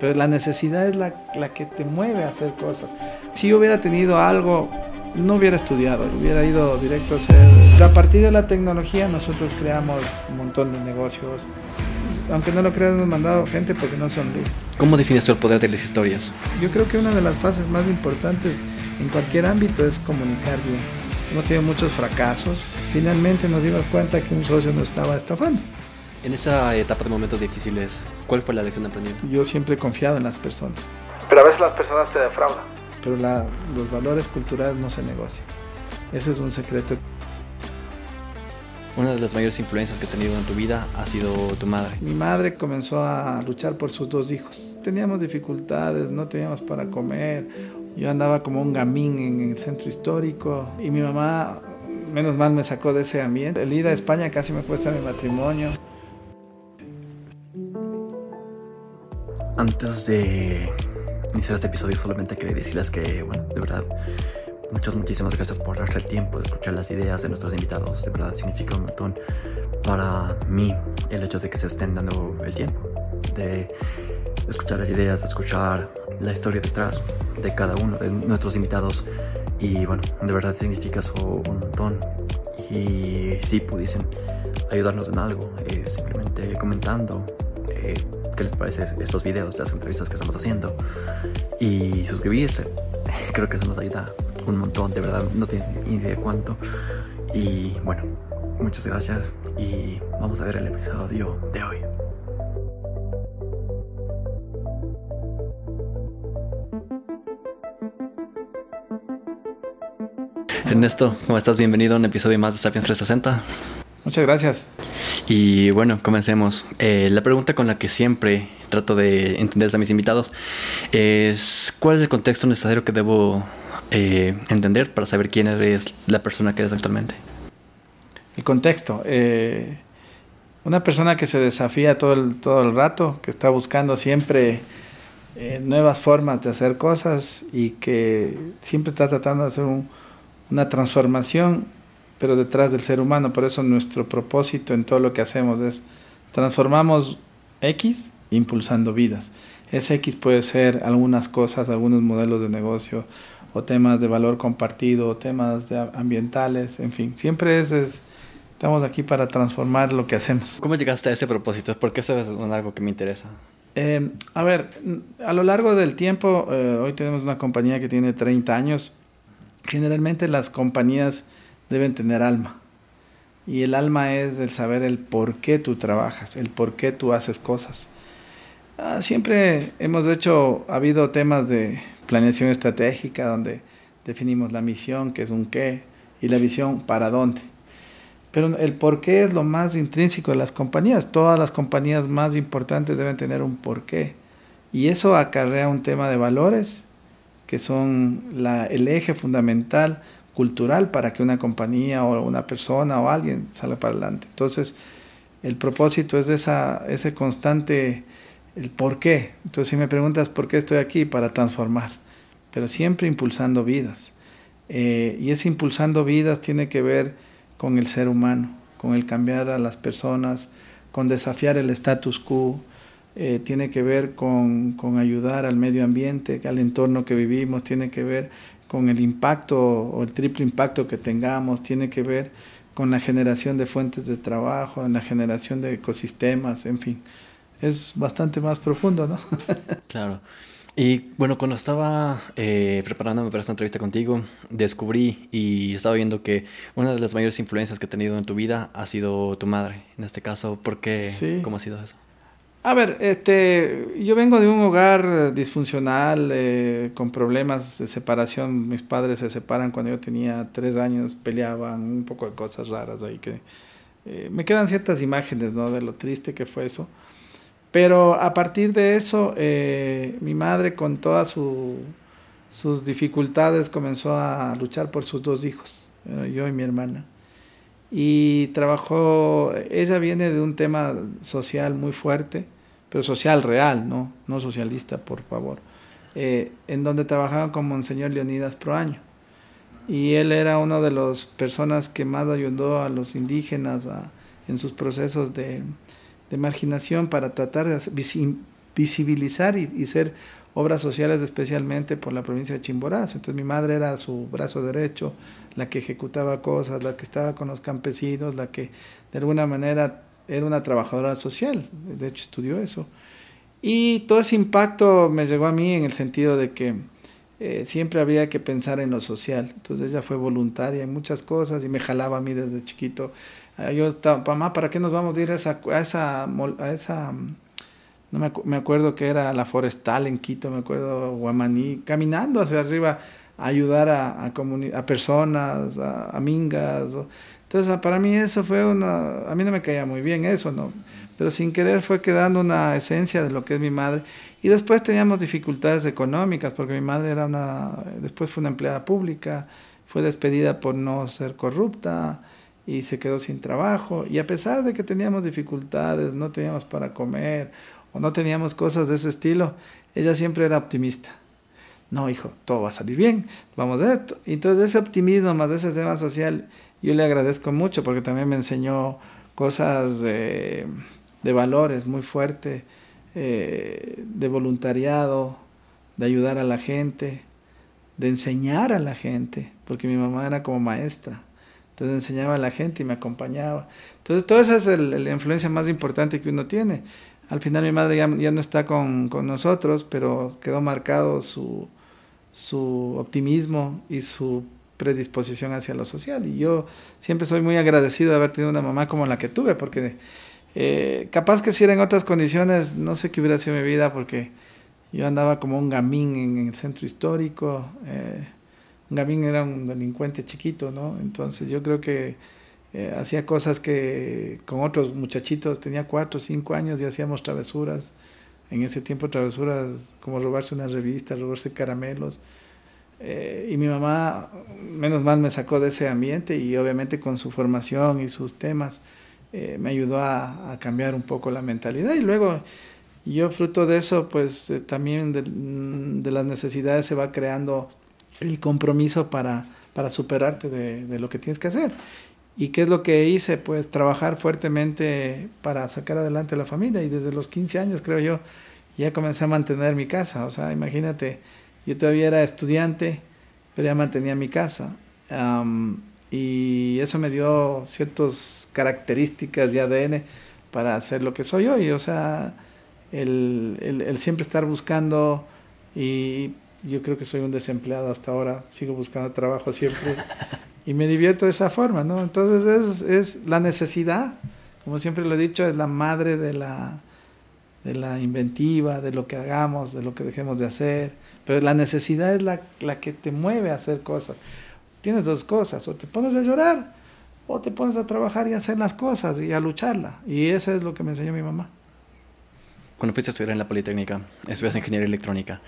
pero la necesidad es la, la que te mueve a hacer cosas. Si yo hubiera tenido algo, no hubiera estudiado, hubiera ido directo a hacer... A partir de la tecnología nosotros creamos un montón de negocios. Aunque no lo creas, hemos mandado gente porque no son libres. ¿Cómo defines tú el poder de las historias? Yo creo que una de las fases más importantes en cualquier ámbito es comunicar bien. Hemos tenido muchos fracasos. Finalmente nos dimos cuenta que un socio nos estaba estafando. En esa etapa de momentos difíciles, ¿cuál fue la lección aprendida? Yo siempre he confiado en las personas. Pero a veces las personas te defraudan. Pero la, los valores culturales no se negocian. Eso es un secreto. Una de las mayores influencias que he tenido en tu vida ha sido tu madre. Mi madre comenzó a luchar por sus dos hijos. Teníamos dificultades, no teníamos para comer. Yo andaba como un gamín en el centro histórico y mi mamá, menos mal, me sacó de ese ambiente. El ir a España casi me cuesta mi matrimonio. Antes de iniciar este episodio solamente quería decirles que, bueno, de verdad, muchas, muchísimas gracias por darse el tiempo de escuchar las ideas de nuestros invitados. De verdad significa un montón para mí el hecho de que se estén dando el tiempo de escuchar las ideas, de escuchar la historia detrás de cada uno de nuestros invitados. Y bueno, de verdad significa eso un montón. Y si pudiesen ayudarnos en algo, eh, simplemente comentando qué les parece estos videos, las entrevistas que estamos haciendo y suscribirse. Creo que eso nos ayuda un montón, de verdad, no tienen ni idea de cuánto. Y bueno, muchas gracias y vamos a ver el episodio de hoy. Ernesto, ¿cómo estás? Bienvenido a un episodio más de Sapiens 360. Muchas gracias. Y bueno, comencemos. Eh, la pregunta con la que siempre trato de entender a mis invitados es ¿cuál es el contexto necesario que debo eh, entender para saber quién eres la persona que eres actualmente? El contexto. Eh, una persona que se desafía todo el, todo el rato, que está buscando siempre nuevas formas de hacer cosas y que siempre está tratando de hacer una transformación pero detrás del ser humano. Por eso nuestro propósito en todo lo que hacemos es transformamos X impulsando vidas. Ese X puede ser algunas cosas, algunos modelos de negocio o temas de valor compartido, o temas ambientales, en fin. Siempre es, estamos aquí para transformar lo que hacemos. ¿Cómo llegaste a ese propósito? Porque eso es algo que me interesa. Eh, a ver, a lo largo del tiempo, eh, hoy tenemos una compañía que tiene 30 años. Generalmente las compañías deben tener alma. Y el alma es el saber el por qué tú trabajas, el por qué tú haces cosas. Ah, siempre hemos hecho, ha habido temas de planeación estratégica donde definimos la misión, que es un qué, y la visión, para dónde. Pero el por qué es lo más intrínseco de las compañías. Todas las compañías más importantes deben tener un por qué. Y eso acarrea un tema de valores, que son la, el eje fundamental cultural para que una compañía o una persona o alguien salga para adelante. Entonces, el propósito es esa, ese constante, el por qué. Entonces, si me preguntas por qué estoy aquí, para transformar, pero siempre impulsando vidas. Eh, y ese impulsando vidas tiene que ver con el ser humano, con el cambiar a las personas, con desafiar el status quo, eh, tiene que ver con, con, ayudar al medio ambiente, al entorno que vivimos, tiene que ver con el impacto o el triple impacto que tengamos, tiene que ver con la generación de fuentes de trabajo, en la generación de ecosistemas, en fin. Es bastante más profundo, ¿no? claro. Y bueno, cuando estaba eh, preparándome para esta entrevista contigo, descubrí y estaba viendo que una de las mayores influencias que he tenido en tu vida ha sido tu madre. En este caso, ¿por qué? ¿Cómo ha sido eso? A ver, este, yo vengo de un hogar disfuncional, eh, con problemas de separación. Mis padres se separan cuando yo tenía tres años, peleaban, un poco de cosas raras ahí que... Eh, me quedan ciertas imágenes, ¿no? De lo triste que fue eso. Pero a partir de eso, eh, mi madre con todas sus dificultades comenzó a luchar por sus dos hijos, yo y mi hermana y trabajó, ella viene de un tema social muy fuerte, pero social real, no, no socialista, por favor, eh, en donde trabajaba con Monseñor Leonidas Proaño. Y él era una de las personas que más ayudó a los indígenas en sus procesos de, marginación para tratar de visibilizar y, ser obras sociales especialmente por la provincia de Chimborazo. Entonces mi madre era su brazo derecho, la que ejecutaba cosas, la que estaba con los campesinos, la que de alguna manera era una trabajadora social, de hecho estudió eso. Y todo ese impacto me llegó a mí en el sentido de que eh, siempre había que pensar en lo social. Entonces ella fue voluntaria en muchas cosas y me jalaba a mí desde chiquito. Ah, yo mamá, ¿para qué nos vamos a ir a esa, a esa, a no me, acuerdo que era la forestal en Quito, me acuerdo Guamaní, caminando hacia arriba a ayudar a, a, personas, a mingas. Entonces, para mí eso fue una, a mí no me caía muy bien eso, ¿no? Pero sin querer fue quedando una esencia de lo que es mi madre. Y después teníamos dificultades económicas, porque mi madre era una, después fue una empleada pública, fue despedida por no ser corrupta y se quedó sin trabajo. Y a pesar de que teníamos dificultades, no teníamos para comer o no teníamos cosas de ese estilo, ella siempre era optimista. No, hijo, todo va a salir bien, vamos a esto. Entonces ese optimismo más ese tema social, yo le agradezco mucho porque también me enseñó cosas de, valores muy fuertes, eh, de voluntariado, de ayudar a la gente, de enseñar a la gente, porque mi mamá era como maestra. Entonces enseñaba a la gente y me acompañaba. Entonces, toda esa es la influencia más importante que uno tiene. Al final mi madre ya, no está con, nosotros, pero quedó marcado su, su optimismo y su predisposición hacia lo social. Y yo siempre soy muy agradecido de haber tenido una mamá como la que tuve, porque eh, capaz que si era en otras condiciones, no sé qué hubiera sido mi vida, porque yo andaba como un gamín en el centro histórico. Eh, un gamín era un delincuente chiquito, ¿no? Entonces yo creo que eh, hacía cosas que con otros muchachitos, tenía cuatro cinco años y hacíamos travesuras. En ese tiempo travesuras como robarse una revista, robarse caramelos. Eh, y mi mamá, menos mal, me sacó de ese ambiente y obviamente con su formación y sus temas eh, me ayudó a, a, cambiar un poco la mentalidad. Y luego yo fruto de eso, pues también de, de, las necesidades se va creando el compromiso para, para superarte de, de, lo que tienes que hacer. ¿Y qué es lo que hice? Pues trabajar fuertemente para sacar adelante a la familia y desde los 15 años creo yo ya comencé a mantener mi casa. O sea, imagínate, yo todavía era estudiante, pero ya mantenía mi casa. y eso me dio ciertas características de ADN para hacer lo que soy hoy. O sea, el, el, el siempre estar buscando y yo creo que soy un desempleado hasta ahora, sigo buscando trabajo siempre y me divierto de esa forma, ¿no? Entonces es, es la necesidad, como siempre lo he dicho, es la madre de la, de la inventiva, de lo que hagamos, de lo que dejemos de hacer, pero la necesidad es la, la que te mueve a hacer cosas. Tienes dos cosas, o te pones a llorar o te pones a trabajar y a hacer las cosas y a lucharla. Y eso es lo que me enseñó mi mamá. Cuando fuiste a estudiar en la Politécnica, estudias ingeniería electrónica,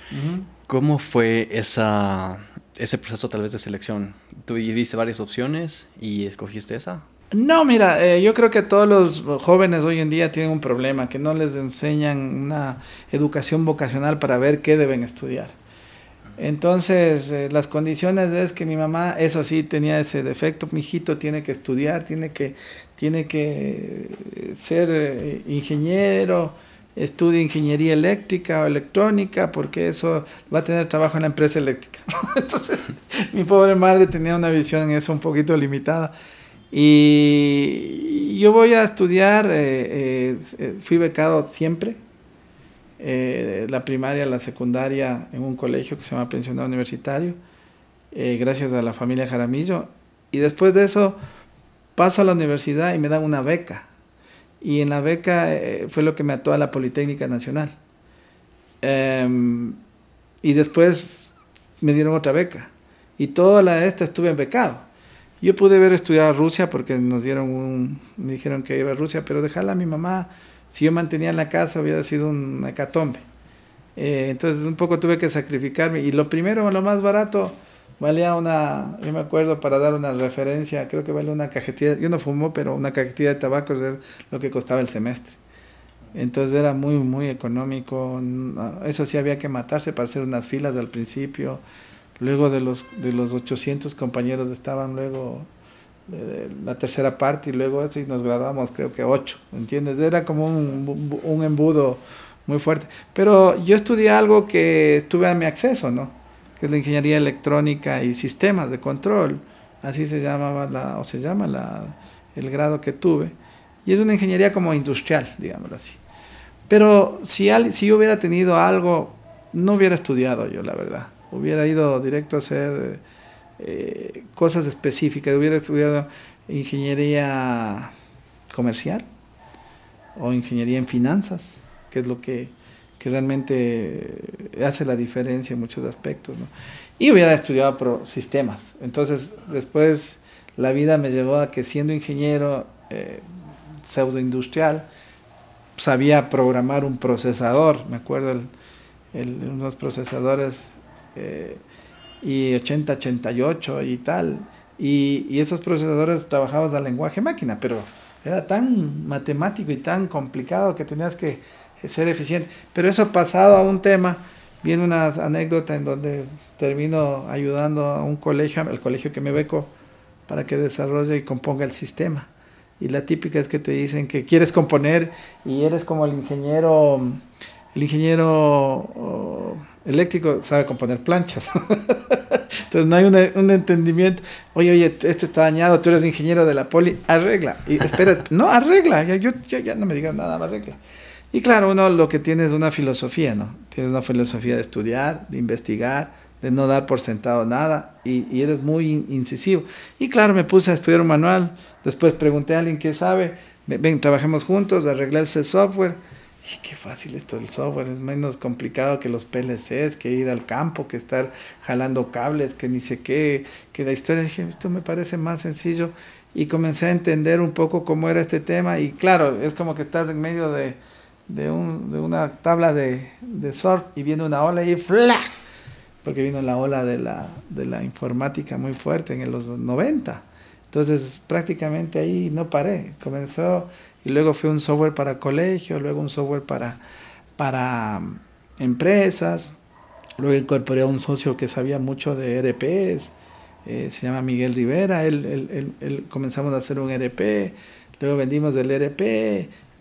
¿cómo fue esa ese proceso tal vez de selección? ¿Tú viste varias opciones y escogiste esa? No, mira, eh, yo creo que todos los jóvenes hoy en día tienen un problema, que no les enseñan una educación vocacional para ver qué deben estudiar. Entonces, eh, las condiciones es que mi mamá, eso sí, tenía ese defecto, mi hijito tiene que estudiar, tiene que, tiene que ser eh, ingeniero, estudie ingeniería eléctrica o electrónica, porque eso va a tener trabajo en la empresa eléctrica. Entonces, mi pobre madre tenía una visión en eso un poquito limitada. Y yo voy a estudiar, eh, eh, fui becado siempre, eh, la primaria, la secundaria, en un colegio que se llama Pensionado Universitario, gracias a la familia Jaramillo. Y después de eso paso a la universidad y me dan una beca y en la beca eh, fue lo que me ató a la Politécnica Nacional. Em, y después me dieron otra beca. Y toda la esta estuve en becado. Yo pude haber estudiado a Rusia porque nos dieron un, me dijeron que iba a Rusia, pero dejarla a mi mamá, si yo mantenía en la casa hubiera sido un hecatombe. Eh, entonces un poco tuve que sacrificarme. Y lo primero, lo más barato, valía una, yo me acuerdo para dar una referencia, creo que vale una cajetilla, yo no fumo, pero una cajetilla de tabaco es lo que costaba el semestre. Entonces era muy, muy económico. Eso sí había que matarse para hacer unas filas al principio. Luego de los, de los 800 compañeros estaban luego la tercera parte y luego y nos graduamos creo que ocho, ¿entiendes? Era como un, un embudo muy fuerte. Pero yo estudié algo que tuve a mi acceso, ¿no? Que es la ingeniería electrónica y sistemas de control. Así se llamaba la, o se llama la, el grado que tuve. Y es una ingeniería como industrial, digámoslo así. Pero si, si yo hubiera tenido algo, no hubiera estudiado yo, la verdad. Hubiera ido directo a hacer eh, cosas específicas. Hubiera estudiado ingeniería comercial o ingeniería en finanzas, que es lo que, que realmente hace la diferencia en muchos aspectos. Y hubiera estudiado sistemas. Entonces, después la vida me llevó a que siendo ingeniero eh, pseudoindustrial, sabía programar un procesador, me acuerdo, unos procesadores eh, y 8088 y tal, y, y esos procesadores trabajaban al lenguaje máquina, pero era tan matemático y tan complicado que tenías que ser eficiente. Pero eso pasado a un tema, viene una anécdota en donde termino ayudando a un colegio, el colegio que me beco, para que desarrolle y componga el sistema. Y la típica es que te dicen que quieres componer y eres como el ingeniero, el ingeniero eléctrico sabe componer planchas. Entonces no hay un, entendimiento. Oye, oye, esto está dañado, tú eres ingeniero de la poli, arregla. Y espera, no, arregla, ya, yo, ya, no me digas nada, arregla. Y claro, uno lo que tiene es una filosofía, ¿no? Tienes una filosofía de estudiar, de investigar, de no dar por sentado nada y, y, eres muy incisivo. Y claro, me puse a estudiar un manual, después pregunté a alguien que sabe, ven, trabajemos juntos, arreglarse el software y qué fácil esto del software, es menos complicado que los PLCs, que ir al campo, que estar jalando cables, que ni sé qué, que la historia. Dije, esto me parece más sencillo y comencé a entender un poco cómo era este tema y claro, es como que estás en medio de, de, un, de una tabla de, de, surf y viene una ola y ¡flash! Porque vino la ola de la, de la informática muy fuerte en los 90. Entonces prácticamente ahí no paré, comenzó y luego fue un software para colegio, luego un software para, para um, empresas, luego incorporé a un socio que sabía mucho de ERPs, eh, se llama Miguel Rivera, él, él, comenzamos a hacer un ERP, luego vendimos del ERP,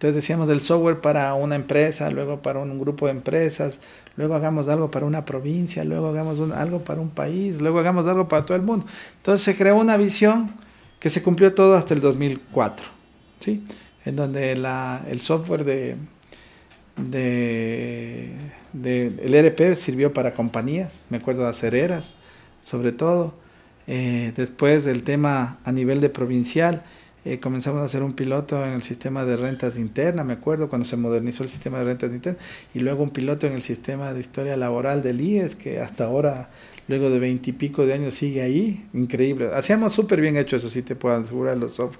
entonces decíamos del software para una empresa, luego para un grupo de empresas, luego hagamos algo para una provincia, luego hagamos algo para un país, luego hagamos algo para todo el mundo. Entonces se creó una visión que se cumplió todo hasta el 2004. ¿sí? En donde la, el software de, de, el ERP sirvió para compañías, me acuerdo de acereras, sobre todo. Eh, después del tema a nivel de provincial, eh, comenzamos a hacer un piloto en el sistema de rentas internas, me acuerdo cuando se modernizó el sistema de rentas internas, y luego un piloto en el sistema de historia laboral del IES, que hasta ahora, luego de veintipico de años, sigue ahí, increíble. Hacíamos súper bien hecho, eso sí te puedo asegurar, los software.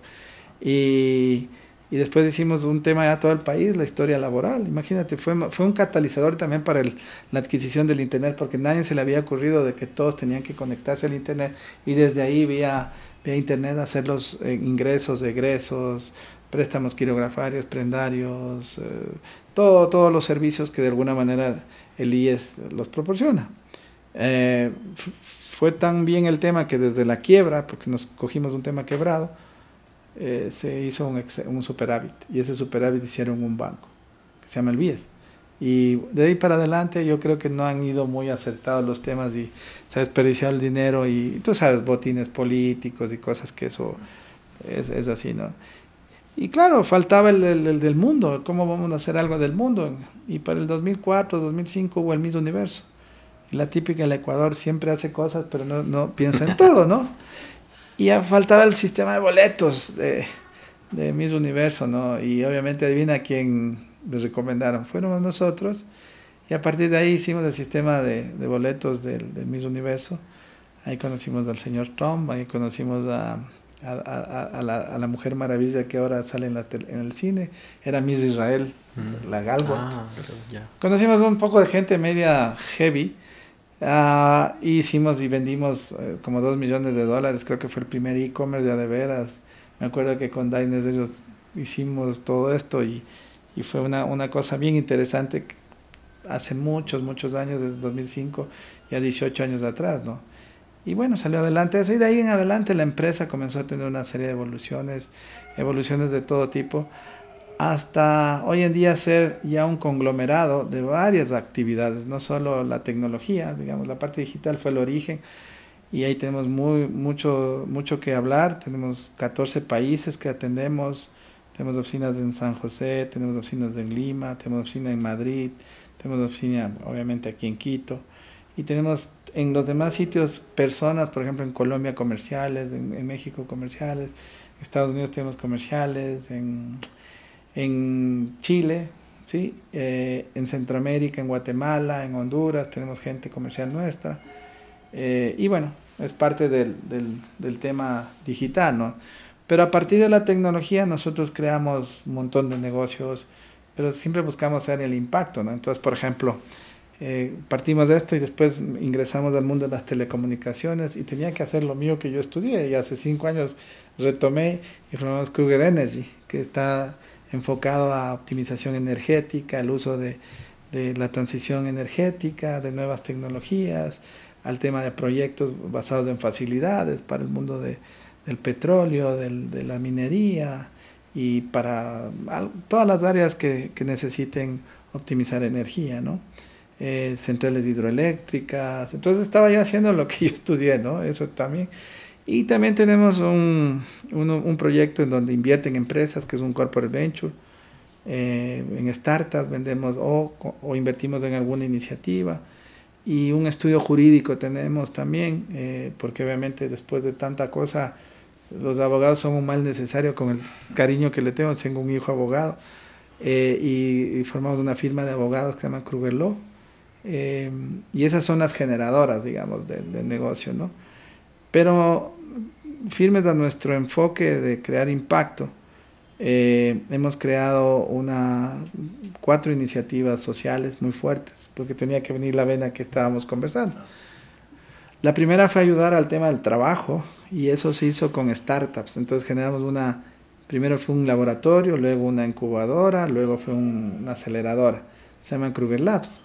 Y y después hicimos un tema a todo el país, la historia laboral. Imagínate, fue, fue un catalizador también para el, la adquisición del Internet, porque nadie se le había ocurrido de que todos tenían que conectarse al Internet y desde ahí vía, vía Internet hacer los eh, ingresos, egresos, préstamos quirografarios, prendarios, eh, todo, todos los servicios que de alguna manera el IES los proporciona. Eh, fue tan bien el tema que desde la quiebra, porque nos cogimos un tema quebrado, eh, se hizo un, un, superávit y ese superávit hicieron un banco que se llama el BIES. Y de ahí para adelante yo creo que no han ido muy acertados los temas y se ha desperdiciado el dinero y tú sabes, botines políticos y cosas que eso es, es así, ¿no? Y claro, faltaba el, el, del mundo, cómo vamos a hacer algo del mundo. Y para el 2004, 2005 hubo el mismo universo. La típica el Ecuador siempre hace cosas, pero no, no piensa en todo, ¿no? Y ya faltaba el sistema de boletos de, de Miss Universo, ¿no? Y obviamente adivina quién les recomendaron. Fueron nosotros. Y a partir de ahí hicimos el sistema de, de boletos del, de Miss Universo. Ahí conocimos al señor Trump, ahí conocimos a, a, a, la, a, la, Mujer Maravilla que ahora sale en, la en el cine. Era Miss Israel, mm. la Galgo. Ah, conocimos un poco de gente media heavy Uh, hicimos y vendimos uh, como 2 millones de dólares, creo que fue el primer e-commerce de, de veras. Me acuerdo que con Diners ellos hicimos todo esto y, y fue una, una, cosa bien interesante hace muchos, muchos años, desde 2005, ya 18 años atrás, ¿no? Y bueno, salió adelante eso y de ahí en adelante la empresa comenzó a tener una serie de evoluciones, evoluciones de todo tipo, hasta hoy en día ser ya un conglomerado de varias actividades, no solo la tecnología, digamos, la parte digital fue el origen y ahí tenemos muy, mucho, mucho que hablar, tenemos 14 países que atendemos, tenemos oficinas en San José, tenemos oficinas en Lima, tenemos oficina en Madrid, tenemos oficina obviamente aquí en Quito. Y tenemos en los demás sitios personas, por ejemplo en Colombia comerciales, en, México comerciales, en Estados Unidos tenemos comerciales, en, en Chile, ¿sí? Eh, en Centroamérica, en Guatemala, en Honduras tenemos gente comercial nuestra. Eh, y bueno, es parte del, del, del, tema digital, ¿no? Pero a partir de la tecnología nosotros creamos un montón de negocios, pero siempre buscamos hacer el impacto, ¿no? Entonces, por ejemplo, eh, partimos de esto y después ingresamos al mundo de las telecomunicaciones y tenía que hacer lo mío que yo estudié y hace cinco años retomé y formamos Kruger Energy, que está enfocado a optimización energética, el uso de, la transición energética, de nuevas tecnologías, al tema de proyectos basados en facilidades para el mundo de, del petróleo, de la minería y para todas las áreas que, que necesiten optimizar energía, ¿no? Eh, centrales hidroeléctricas. Entonces estaba ya haciendo lo que yo estudié, ¿no? Eso también. Y también tenemos un, un, proyecto en donde invierten empresas, que es un corporate venture. Eh, en startups vendemos o, o, invertimos en alguna iniciativa. Y un estudio jurídico tenemos también, eh, porque obviamente después de tanta cosa, los abogados son un mal necesario con el cariño que le tengo. Tengo un hijo abogado. y, y, formamos una firma de abogados que se llama Kruger Law eh, y esas son las generadoras, digamos, del, negocio, ¿no? Pero firmes a nuestro enfoque de crear impacto, eh, hemos creado una, cuatro iniciativas sociales muy fuertes, porque tenía que venir la vena que estábamos conversando. La primera fue ayudar al tema del trabajo y eso se hizo con startups. Entonces generamos una, primero fue un laboratorio, luego una incubadora, luego fue una aceleradora. Se llama Kruger Labs.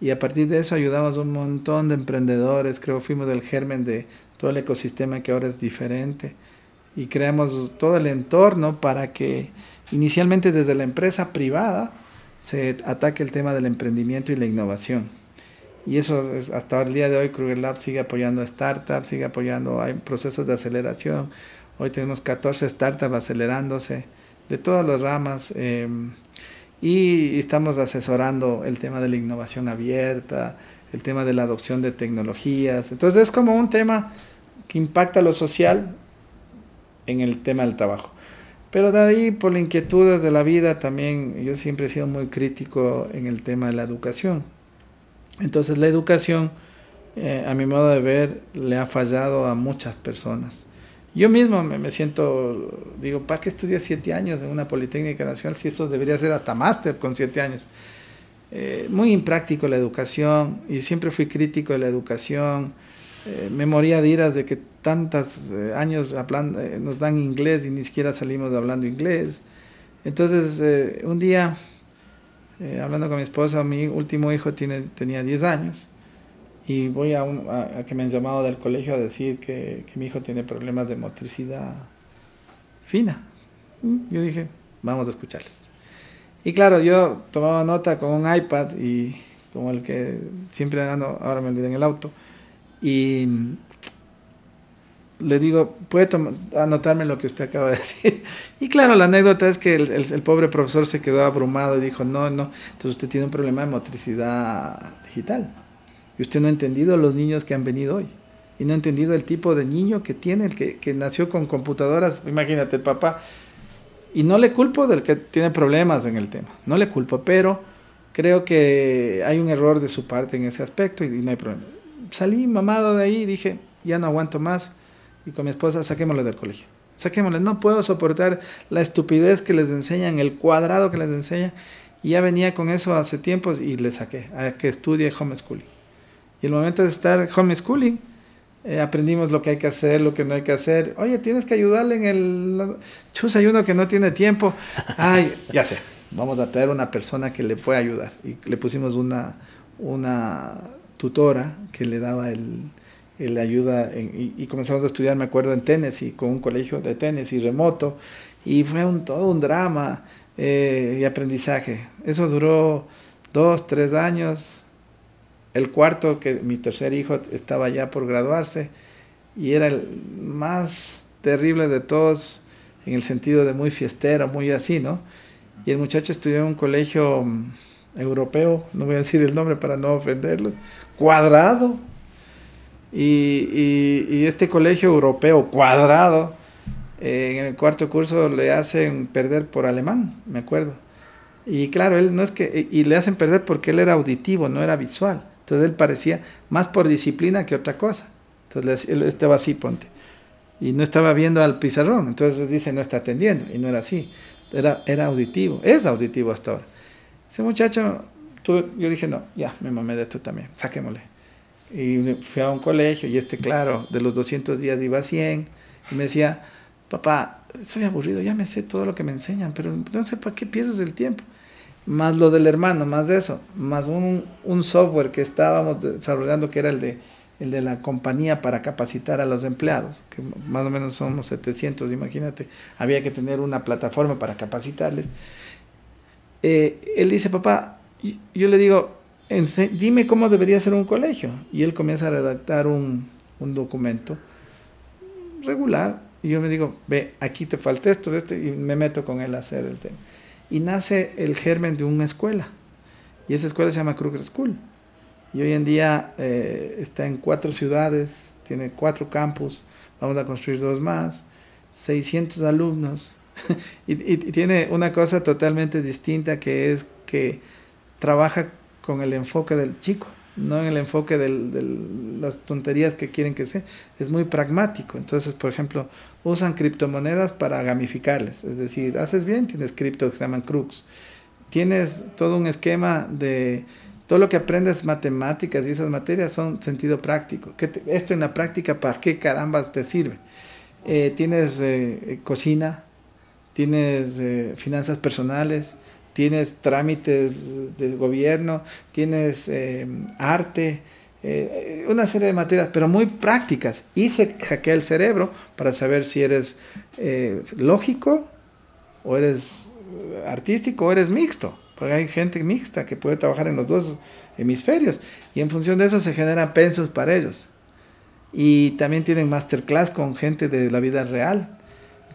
Y a partir de eso ayudamos a un montón de emprendedores, creo fuimos del germen de todo el ecosistema que ahora es diferente. Y creamos todo el entorno para que inicialmente desde la empresa privada se ataque el tema del emprendimiento y la innovación. Y eso es, hasta el día de hoy Kruger Lab sigue apoyando a startups, sigue apoyando, hay procesos de aceleración. Hoy tenemos 14 startups acelerándose de todas las ramas. Eh, y estamos asesorando el tema de la innovación abierta, el tema de la adopción de tecnologías. Entonces es como un tema que impacta lo social en el tema del trabajo. Pero de ahí, por las inquietudes de la vida, también yo siempre he sido muy crítico en el tema de la educación. Entonces la educación, eh, a mi modo de ver, le ha fallado a muchas personas. Yo mismo me, siento, digo, ¿para qué estudias siete años en una Politécnica Nacional si eso debería ser hasta máster con siete años? Eh, muy impráctico la educación y siempre fui crítico de la educación. Eh, me moría de iras de que tantos eh, años nos dan inglés y ni siquiera salimos hablando inglés. Entonces, un día, hablando con mi esposa, mi último hijo tiene, tenía 10 años y voy a, a, que me han llamado del colegio a decir que, que, mi hijo tiene problemas de motricidad fina. Mm, yo dije, vamos a escucharles. Y claro, yo tomaba nota con un iPad y como el que siempre ahora me olvidé en el auto, y le digo, ¿puede anotarme lo que usted acaba de decir? Y claro, la anécdota es que el, pobre profesor se quedó abrumado y dijo, no, no, entonces usted tiene un problema de motricidad digital. Y usted no ha entendido los niños que han venido hoy. Y no ha entendido el tipo de niño que tiene, el que, que nació con computadoras. Imagínate, papá. Y no le culpo del que tiene problemas en el tema. No le culpo, pero creo que hay un error de su parte en ese aspecto y, no hay problema. Salí mamado de ahí y dije, ya no aguanto más. Y con mi esposa, saquémosle del colegio. Saquémosle. No puedo soportar la estupidez que les enseñan, el cuadrado que les enseñan. Y ya venía con eso hace tiempo y le saqué a que estudie homeschooling. Y el momento de estar homeschooling, eh, aprendimos lo que hay que hacer, lo que no hay que hacer. Oye, tienes que ayudarle en el... Chus, hay uno que no tiene tiempo. Ay, ya sé, vamos a traer una persona que le pueda ayudar. Y le pusimos una, una tutora que le daba el, el ayuda y, y, comenzamos a estudiar, me acuerdo, en Tennessee, con un colegio de Tennessee remoto. Y fue un, todo un drama eh, y aprendizaje. Eso duró dos, tres años. El cuarto, que mi tercer hijo estaba ya por graduarse y era el más terrible de todos en el sentido de muy fiestero, muy así, ¿no? Y el muchacho estudió en un colegio mm, europeo, no voy a decir el nombre para no ofenderlos, cuadrado. Y, este colegio europeo cuadrado, eh, en el cuarto curso le hacen perder por alemán, me acuerdo. Y claro, él no es que, y le hacen perder porque él era auditivo, no era visual. Entonces él parecía más por disciplina que otra cosa. Entonces él estaba así, ponte. Y no estaba viendo al pizarrón. Entonces dice, no está atendiendo. Y no era así. Era, era auditivo. Es auditivo hasta ahora. Ese muchacho, yo dije, no, ya, me mamé de esto también, saquémosle. Y fui a un colegio y este, claro, de los 200 días iba a 100. Y me decía, papá, soy aburrido, ya me sé todo lo que me enseñan, pero no sé para qué pierdes el tiempo. Más lo del hermano, más de eso, más un, un software que estábamos desarrollando que era el de, el de la compañía para capacitar a los empleados, que más o menos somos 700, imagínate, había que tener una plataforma para capacitarles. Eh, él dice, papá, yo le digo, dime cómo debería ser un colegio. Y él comienza a redactar un, un documento regular. Y yo me digo, ve, aquí te falta esto, esto, y me meto con él a hacer el tema. Y nace el germen de una escuela. Y esa escuela se llama Kruger School. Y hoy en día eh, está en cuatro ciudades, tiene cuatro campus, vamos a construir dos más, 600 alumnos. y, y, tiene una cosa totalmente distinta que es que trabaja con el enfoque del chico, no en el enfoque de las tonterías que quieren que sea. Es muy pragmático. Entonces, por ejemplo, usan criptomonedas para gamificarles. Es decir, haces bien, tienes criptos que se llaman crux. Tienes todo un esquema de todo lo que aprendes matemáticas y esas materias son sentido práctico. esto en la práctica, ¿para qué carambas te sirve? Eh, tienes eh, cocina, tienes eh, finanzas personales, tienes trámites de gobierno, tienes eh, arte, eh, una serie de materias, pero muy prácticas. Y se hackea el cerebro para saber si eres eh, lógico o eres artístico o eres mixto. Porque hay gente mixta que puede trabajar en los dos hemisferios. Y en función de eso se generan pensos para ellos. Y también tienen masterclass con gente de la vida real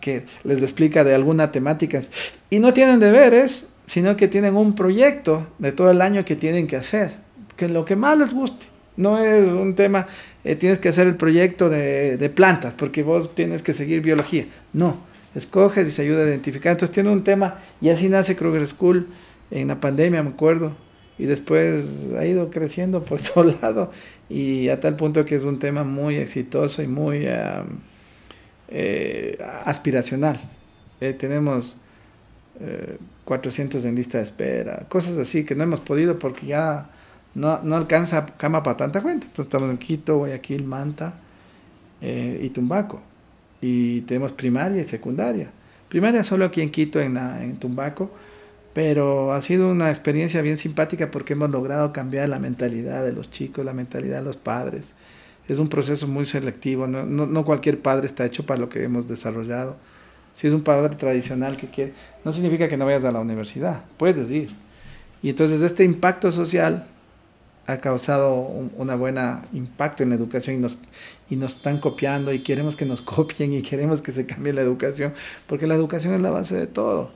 que les explica de alguna temática. Y no tienen deberes, sino que tienen un proyecto de todo el año que tienen que hacer, que lo que más les guste. No es un tema, eh, tienes que hacer el proyecto de, plantas, porque vos tienes que seguir biología. No, escoges y se ayuda a identificar. Entonces tiene un tema, y así nace Kruger School en la pandemia, me acuerdo, y después ha ido creciendo por todo lado, y a tal punto que es un tema muy exitoso y muy eh, aspiracional. Eh, tenemos 400 en lista de espera, cosas así que no hemos podido porque ya no, no alcanza cama para tanta gente. Entonces estamos en Quito, Guayaquil, Manta eh, y Tumbaco. Y tenemos primaria y secundaria. Primaria solo aquí en Quito, en, en Tumbaco, pero ha sido una experiencia bien simpática porque hemos logrado cambiar la mentalidad de los chicos, la mentalidad de los padres. Es un proceso muy selectivo, no, no, no cualquier padre está hecho para lo que hemos desarrollado si es un padre tradicional que quiere, no significa que no vayas a la universidad, puedes ir. Y entonces este impacto social ha causado un una buena impacto en la educación y nos, y nos están copiando y queremos que nos copien y queremos que se cambie la educación, porque la educación es la base de todo.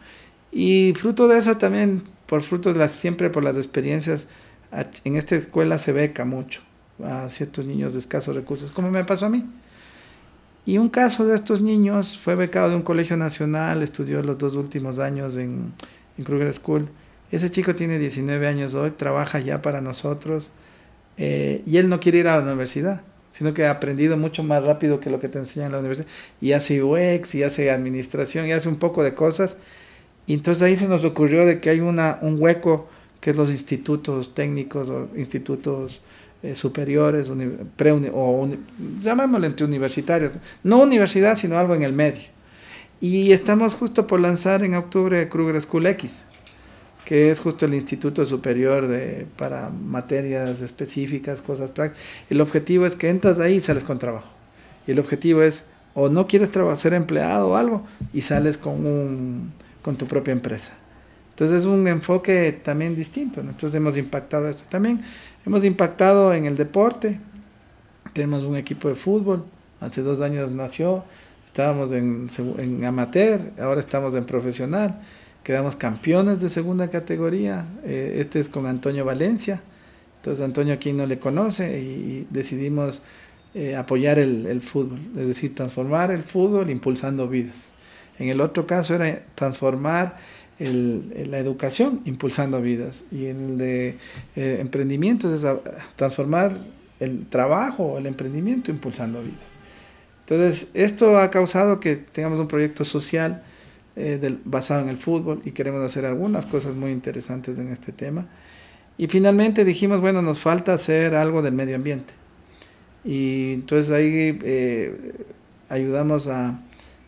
Y fruto de eso también, por fruto de las, siempre por las experiencias, en esta escuela se beca mucho a ciertos niños de escasos recursos, como me pasó a mí. Y un caso de estos niños fue becado de un colegio nacional, estudió los dos últimos años en, en Kruger School. Ese chico tiene 19 años hoy, trabaja ya para nosotros eh, y él no quiere ir a la universidad, sino que ha aprendido mucho más rápido que lo que te enseñan en la universidad. Y hace UX, y hace administración, y hace un poco de cosas. Y entonces ahí se nos ocurrió de que hay una, un hueco que es los institutos técnicos o institutos eh, superiores, pre o llamémosle entre universitarios, no universidad, sino algo en el medio. Y estamos justo por lanzar en octubre Kruger School X, que es justo el instituto superior de, para materias específicas, cosas prácticas. El objetivo es que entras ahí y sales con trabajo. Y el objetivo es, o no quieres ser empleado o algo, y sales con, un, con tu propia empresa. Entonces es un enfoque también distinto. Entonces hemos impactado esto. También hemos impactado en el deporte. Tenemos un equipo de fútbol. Hace dos años nació. Estábamos en amateur, ahora estamos en profesional. Quedamos campeones de segunda categoría. Eh, este es con Antonio Valencia. Entonces Antonio aquí no le conoce y, decidimos eh, apoyar el, fútbol, es decir, transformar el fútbol impulsando vidas. En el otro caso era transformar la educación impulsando vidas y en el de eh, emprendimiento es transformar el trabajo el emprendimiento impulsando vidas. Entonces, esto ha causado que tengamos un proyecto social eh, basado en el fútbol y queremos hacer algunas cosas muy interesantes en este tema. Y finalmente dijimos, bueno, nos falta hacer algo del medio ambiente. Y entonces ahí eh, ayudamos a,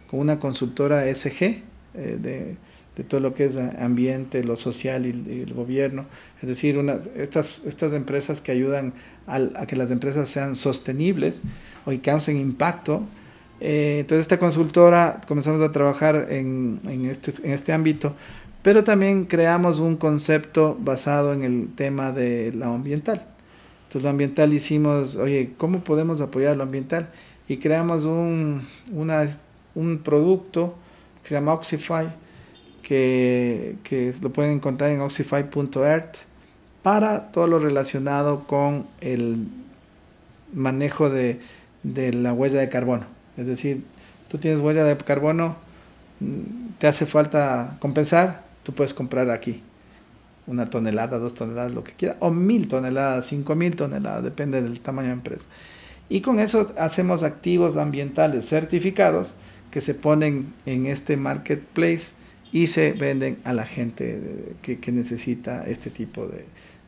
con una consultora SG de de todo lo que es ambiente, lo social y, el gobierno. Es decir, estas, estas empresas que ayudan a que las empresas sean sostenibles o que causen impacto. Eh, entonces esta consultora comenzamos a trabajar este, en este ámbito, pero también creamos un concepto basado en el tema de lo ambiental. Entonces lo ambiental hicimos, oye, ¿cómo podemos apoyar lo ambiental? Y creamos un producto que se llama Oxify, que, lo pueden encontrar en oxify.earth para todo lo relacionado con el manejo de, la huella de carbono. Es decir, tú tienes huella de carbono, te hace falta compensar, tú puedes comprar aquí una tonelada, dos toneladas, lo que quiera, o mil toneladas, cinco mil toneladas, depende del tamaño de empresa. Y con eso hacemos activos ambientales certificados que se ponen en este marketplace y se venden a la gente que, necesita este tipo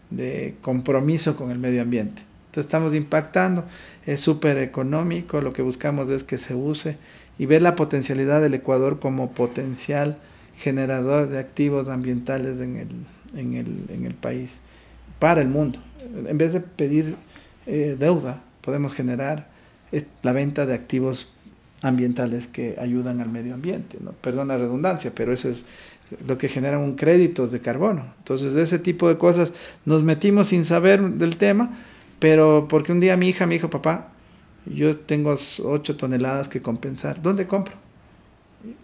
de, compromiso con el medio ambiente. Entonces estamos impactando, es súper económico, lo que buscamos es que se use y ver la potencialidad del Ecuador como potencial generador de activos ambientales en el, en el, en el país, para el mundo. En vez de pedir eh, deuda, podemos generar eh, la venta de activos ambientales que ayudan al medio ambiente. ¿no? Perdón la redundancia, pero eso es lo que genera un crédito de carbono. Entonces, ese tipo de cosas nos metimos sin saber del tema, pero porque un día mi hija me dijo, papá, yo tengo 8 toneladas que compensar. ¿Dónde compro?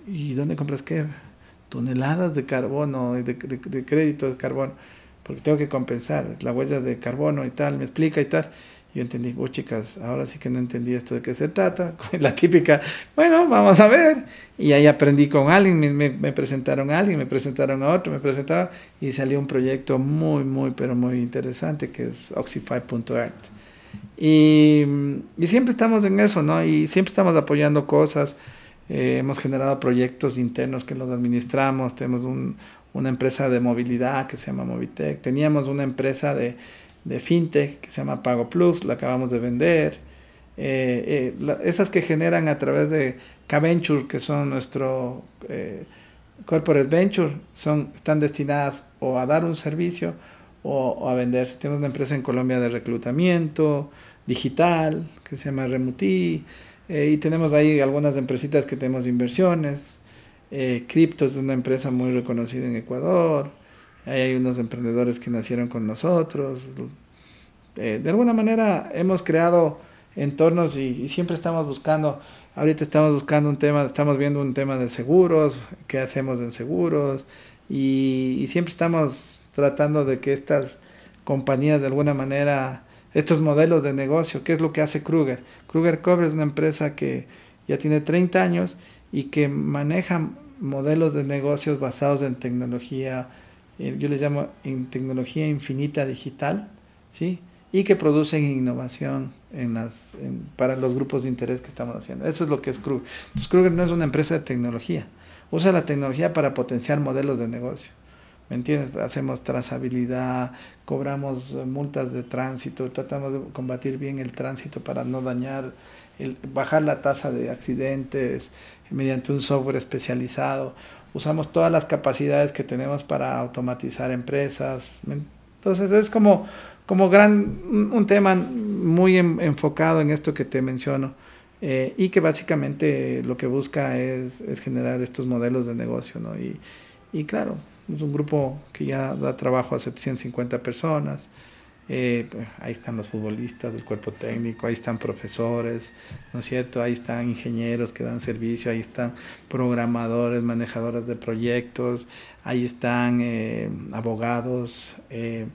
¿Y dónde compras qué? Toneladas de carbono, de, de crédito de carbono, porque tengo que compensar la huella de carbono y tal, me explica y tal. Yo entendí, oh chicas, ahora sí que no entendí esto de qué se trata. La típica, bueno, vamos a ver. Y ahí aprendí con alguien, me, presentaron a alguien, me presentaron a otro, me presentaron y salió un proyecto muy, muy, pero muy interesante que es Oxify.art. Y, siempre estamos en eso, ¿no? Y siempre estamos apoyando cosas. Eh, hemos generado proyectos internos que los administramos. Tenemos un, una empresa de movilidad que se llama Movitec. Teníamos una empresa de de fintech que se llama Pago Plus, la acabamos de vender. Eh, eh, esas que generan a través de K-Venture, que son nuestro eh, corporate venture, son, están destinadas o a dar un servicio o, a venderse. Tenemos una empresa en Colombia de reclutamiento digital que se llama Remuti y tenemos ahí algunas empresitas que tenemos inversiones. Crypto es una empresa muy reconocida en Ecuador hay unos emprendedores que nacieron con nosotros. Eh, de alguna manera hemos creado entornos y, siempre estamos buscando, ahorita estamos buscando un tema, estamos viendo un tema de seguros, qué hacemos en seguros y, siempre estamos tratando de que estas compañías de alguna manera, estos modelos de negocio, ¿qué es lo que hace Kruger? Kruger Cobre es una empresa que ya tiene 30 años y que maneja modelos de negocios basados en tecnología, yo les llamo tecnología infinita digital, ¿sí? y que producen innovación para los grupos de interés que estamos haciendo. Eso es lo que es Kruger. Entonces, Kruger no es una empresa de tecnología, usa la tecnología para potenciar modelos de negocio. ¿Me entiendes? Hacemos trazabilidad, cobramos multas de tránsito, tratamos de combatir bien el tránsito para no dañar, bajar la tasa de accidentes mediante un software especializado usamos todas las capacidades que tenemos para automatizar empresas. Entonces es como, como gran, un tema muy enfocado en esto que te menciono eh, y que básicamente lo que busca es, es, generar estos modelos de negocio. ¿no? Y, y claro, Es un grupo que ya da trabajo a 750 personas. Eh, pues, ahí están los futbolistas del cuerpo técnico, ahí están profesores, ¿no es cierto? Ahí están ingenieros que dan servicio, ahí están programadores, manejadores de proyectos, ahí están eh, abogados, eh,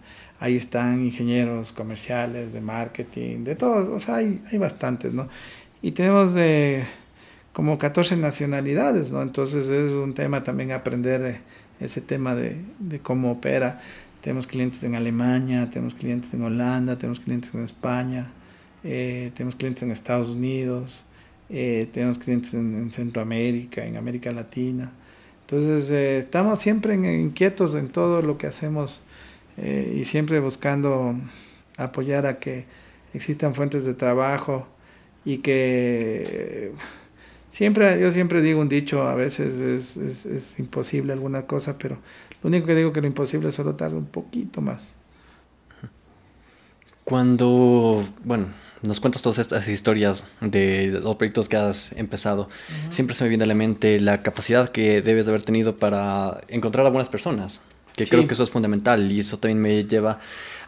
ahí están ingenieros comerciales, de marketing, de todo, o sea, hay, hay bastantes, ¿no? Y tenemos de como 14 nacionalidades, ¿no? Entonces es un tema también aprender ese tema de, de cómo opera tenemos clientes en Alemania, tenemos clientes en Holanda, tenemos clientes en España, eh, tenemos clientes en Estados Unidos, eh, tenemos clientes en, Centroamérica, en América Latina. Entonces eh, estamos siempre inquietos en todo lo que hacemos y siempre buscando apoyar a que existan fuentes de trabajo y que siempre, yo siempre digo un dicho, a veces es, es, es imposible alguna cosa, pero lo único que digo que lo imposible es solo tarda un poquito más. Cuando, bueno, nos cuentas todas estas historias de los proyectos que has empezado, siempre se me viene a la mente la capacidad que debes de haber tenido para encontrar a buenas personas, que creo que eso es fundamental y eso también me lleva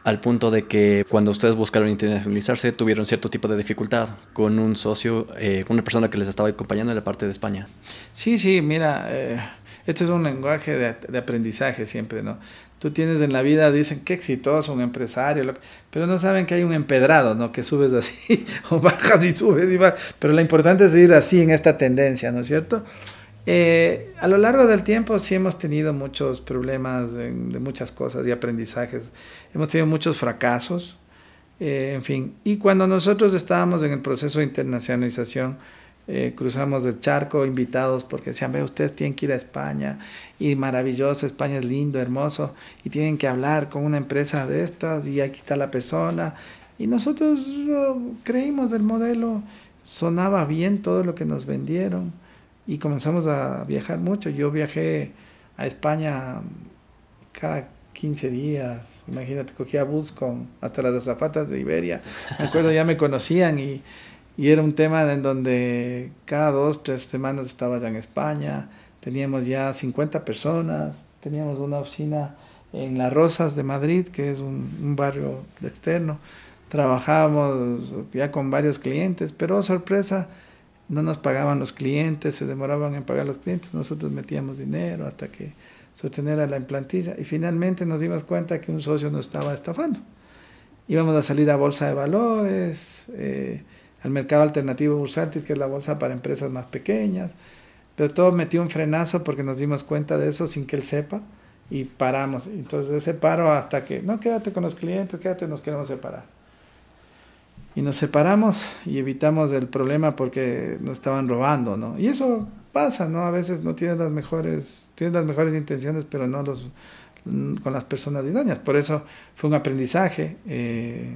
al punto de que cuando ustedes buscaron internacionalizarse tuvieron cierto tipo de dificultad con un socio, eh, con una persona que les estaba acompañando en la parte de España. Sí, sí, mira, eh, este es un lenguaje de, aprendizaje siempre, ¿no? Tú tienes en la vida, dicen qué exitoso, un empresario, pero no saben que hay un empedrado, ¿no? Que subes así, o bajas y subes y vas. Pero lo importante es ir así en esta tendencia, ¿no es cierto? Eh, a lo largo del tiempo sí hemos tenido muchos problemas de, muchas cosas y aprendizajes. Hemos tenido muchos fracasos, eh, en fin. Y cuando nosotros estábamos en el proceso de internacionalización, eh, cruzamos el charco invitados porque decían, ve, ustedes tienen que ir a España y maravilloso, España es lindo, hermoso, y tienen que hablar con una empresa de estas y aquí está la persona. Y nosotros creímos del modelo, sonaba bien todo lo que nos vendieron y comenzamos a viajar mucho. Yo viajé a España cada 15 días, imagínate, cogía bus con hasta las zapatas de Iberia, me acuerdo ya me conocían y y era un tema en donde cada dos, tres semanas estaba ya en España, teníamos ya 50 personas, teníamos una oficina en Las Rosas de Madrid, que es un, barrio externo, trabajábamos ya con varios clientes, pero sorpresa, no nos pagaban los clientes, se demoraban en pagar los clientes, nosotros metíamos dinero hasta que sostener la implantilla y finalmente nos dimos cuenta que un socio nos estaba estafando. Íbamos a salir a bolsa de valores, eh, al mercado alternativo bursátil, que es la bolsa para empresas más pequeñas. Pero todo metió un frenazo porque nos dimos cuenta de eso sin que él sepa y paramos. Entonces ese paro hasta que, no, quédate con los clientes, quédate, nos queremos separar. Y nos separamos y evitamos el problema porque nos estaban robando, ¿no? Y eso pasa, ¿no? A veces no tienes las mejores, tienes las mejores intenciones, pero no los con las personas idóneas. Por eso fue un aprendizaje, eh,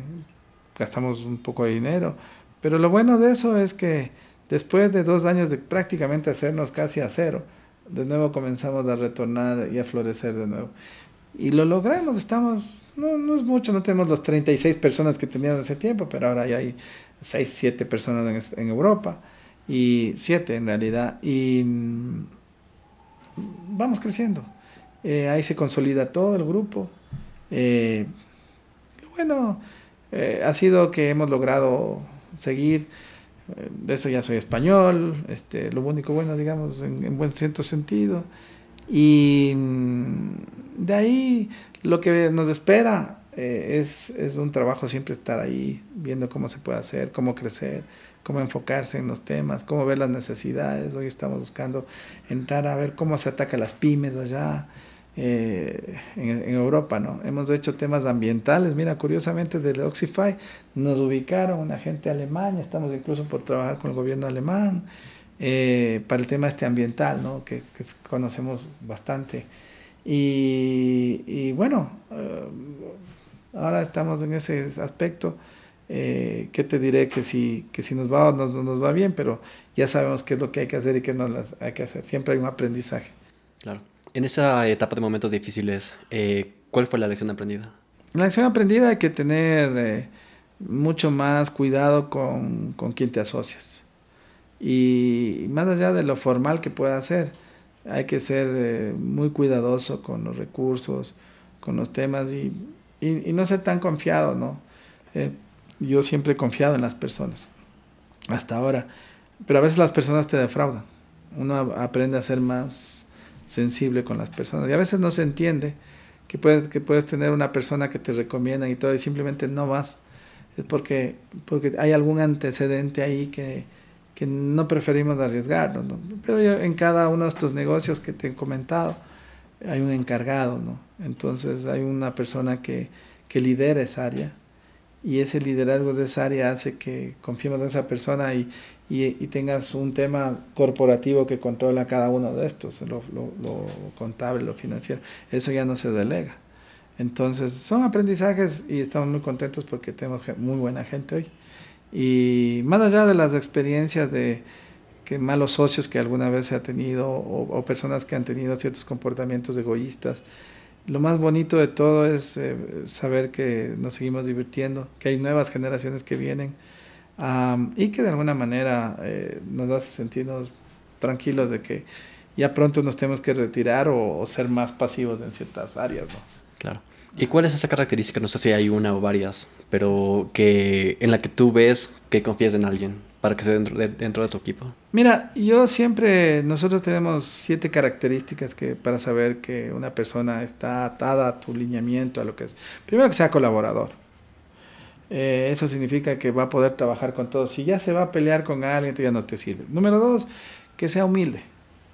gastamos un poco de dinero, pero lo bueno de eso es que después de dos años de prácticamente hacernos casi a cero, de nuevo comenzamos a retornar y a florecer de nuevo. Y lo logramos, estamos, no, no es mucho, no tenemos los 36 personas que teníamos ese tiempo, pero ahora ya hay 6, 7 personas en, Europa, y 7 en realidad, y mm, vamos creciendo. Eh, ahí se consolida todo el grupo. Eh, bueno, eh, ha sido que hemos logrado seguir. De eso ya soy español, este, lo único bueno, digamos, en, buen cierto sentido. Y mm, de ahí lo que nos espera eh, es, es, un trabajo siempre estar ahí, viendo cómo se puede hacer, cómo crecer, cómo enfocarse en los temas, cómo ver las necesidades. Hoy estamos buscando entrar a ver cómo se ataca las pymes allá, eh, en, Europa, ¿no? Hemos hecho temas ambientales, mira, curiosamente del Oxify nos ubicaron una gente alemana, estamos incluso por trabajar con el gobierno alemán eh, para el tema este ambiental, ¿no? Que, conocemos bastante. Y, bueno, eh, ahora estamos en ese aspecto. Eh, que te diré que si, que si nos va nos, nos va bien, pero ya sabemos qué es lo que hay que hacer y qué no las hay que hacer. Siempre hay un aprendizaje. Claro. En esa etapa de momentos difíciles, eh, ¿cuál fue la lección aprendida? La lección aprendida hay que tener eh, mucho más cuidado con, con quien te asocias. Y más allá de lo formal que pueda ser, hay que ser eh, muy cuidadoso con los recursos, con los temas y, y, no ser tan confiado, ¿no? Eh, yo siempre he confiado en las personas, hasta ahora, pero a veces las personas te defraudan. Uno aprende a ser más sensible con las personas y a veces no se entiende que puedes, que puedes tener una persona que te recomienda y todo y simplemente no vas. Es porque, porque hay algún antecedente ahí que, que no preferimos arriesgarnos. ¿no? Pero en cada uno de estos negocios que te he comentado hay un encargado, ¿no? Entonces hay una persona que, que lidera esa área y ese liderazgo de esa área hace que confiemos en esa persona y, y, tengas un tema corporativo que controla cada uno de estos, lo, lo, lo, contable, lo financiero. Eso ya no se delega. Entonces son aprendizajes y estamos muy contentos porque tenemos muy buena gente hoy. Y más allá de las experiencias de que malos socios que alguna vez se ha tenido o, personas que han tenido ciertos comportamientos egoístas, lo más bonito de todo es eh, saber que nos seguimos divirtiendo, que hay nuevas generaciones que vienen y que de alguna manera eh, nos hace sentirnos tranquilos de que ya pronto nos tenemos que retirar o, o ser más pasivos en ciertas áreas. ¿no? Claro. ¿Y cuál es esa característica? No sé si hay una o varias, pero que en la que tú ves que confías en alguien para que sea dentro de, dentro de tu equipo. Mira, yo siempre, nosotros tenemos siete características que para saber que una persona está atada a tu lineamiento, a lo que es. Primero que sea colaborador. Eh, eso significa que va a poder trabajar con todos. Si ya se va a pelear con alguien, ya no te sirve. Número dos, que sea humilde.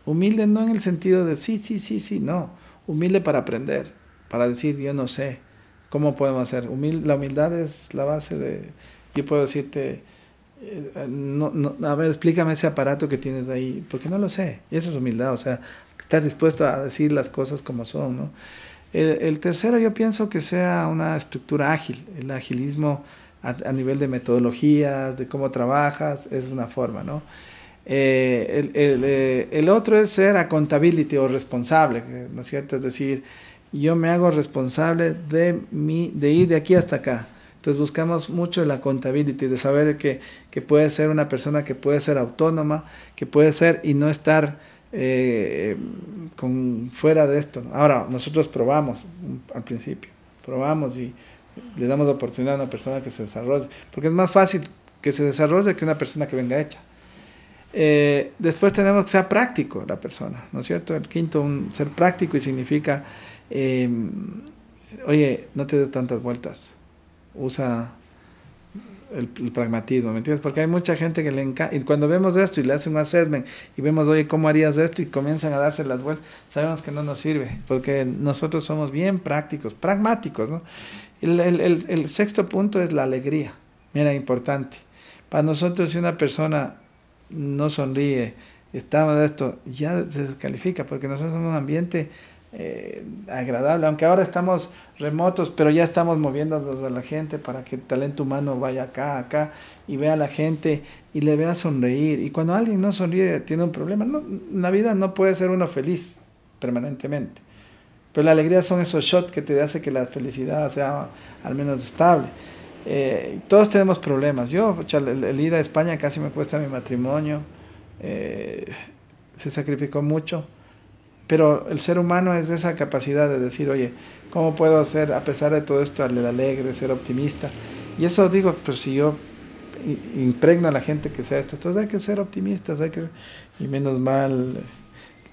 Humilde no en el sentido de sí, sí, sí, sí, no. Humilde para aprender para decir yo no sé cómo podemos hacer. la humildad es la base de, yo puedo decirte, eh, no, no, a ver, explícame ese aparato que tienes ahí, porque no lo sé. Eso es humildad, o sea, estar dispuesto a decir las cosas como son, ¿no? El, tercero yo pienso que sea una estructura ágil, el agilismo a, nivel de metodologías, de cómo trabajas, es una forma, ¿no? Eh, el, el, eh, el, otro es ser accountability o responsable, ¿no es cierto? Es decir, yo me hago responsable de, mi, de ir de aquí hasta acá. Entonces buscamos mucho la contabilidad, de saber que, que, puede ser una persona que puede ser autónoma, que puede ser y no estar eh, con, fuera de esto. Ahora, nosotros probamos al principio, probamos y le damos la oportunidad a una persona que se desarrolle, porque es más fácil que se desarrolle que una persona que venga hecha. Eh, después tenemos que ser práctico la persona, ¿no es cierto? El quinto, un, ser práctico y significa eh, oye, no te des tantas vueltas, usa el, pragmatismo, ¿me entiendes? Porque hay mucha gente que le encanta, y cuando vemos esto y le hacen un assessment y vemos, oye, ¿cómo harías esto? Y comienzan a darse las vueltas, sabemos que no nos sirve, porque nosotros somos bien prácticos, pragmáticos, ¿no? El, sexto punto es la alegría, mira, importante. Para nosotros, si una persona no sonríe, está esto, ya se descalifica, porque nosotros somos un ambiente eh, agradable, aunque ahora estamos remotos, pero ya estamos moviéndonos a la gente para que el talento humano vaya acá, acá y vea a la gente y le vea sonreír. Y cuando alguien no sonríe, tiene un problema. No, la vida no puede ser uno feliz permanentemente, pero la alegría son esos shots que te hace que la felicidad sea al menos estable. Eh, todos tenemos problemas. Yo, el, ir a España casi me cuesta mi matrimonio. Eh, se sacrificó mucho pero el ser humano es esa capacidad de decir, oye, ¿cómo puedo ser, a pesar de todo esto, alegre, ser optimista? Y eso digo, pues si yo impregno a la gente que sea esto, entonces hay que ser optimistas, hay que, y menos mal,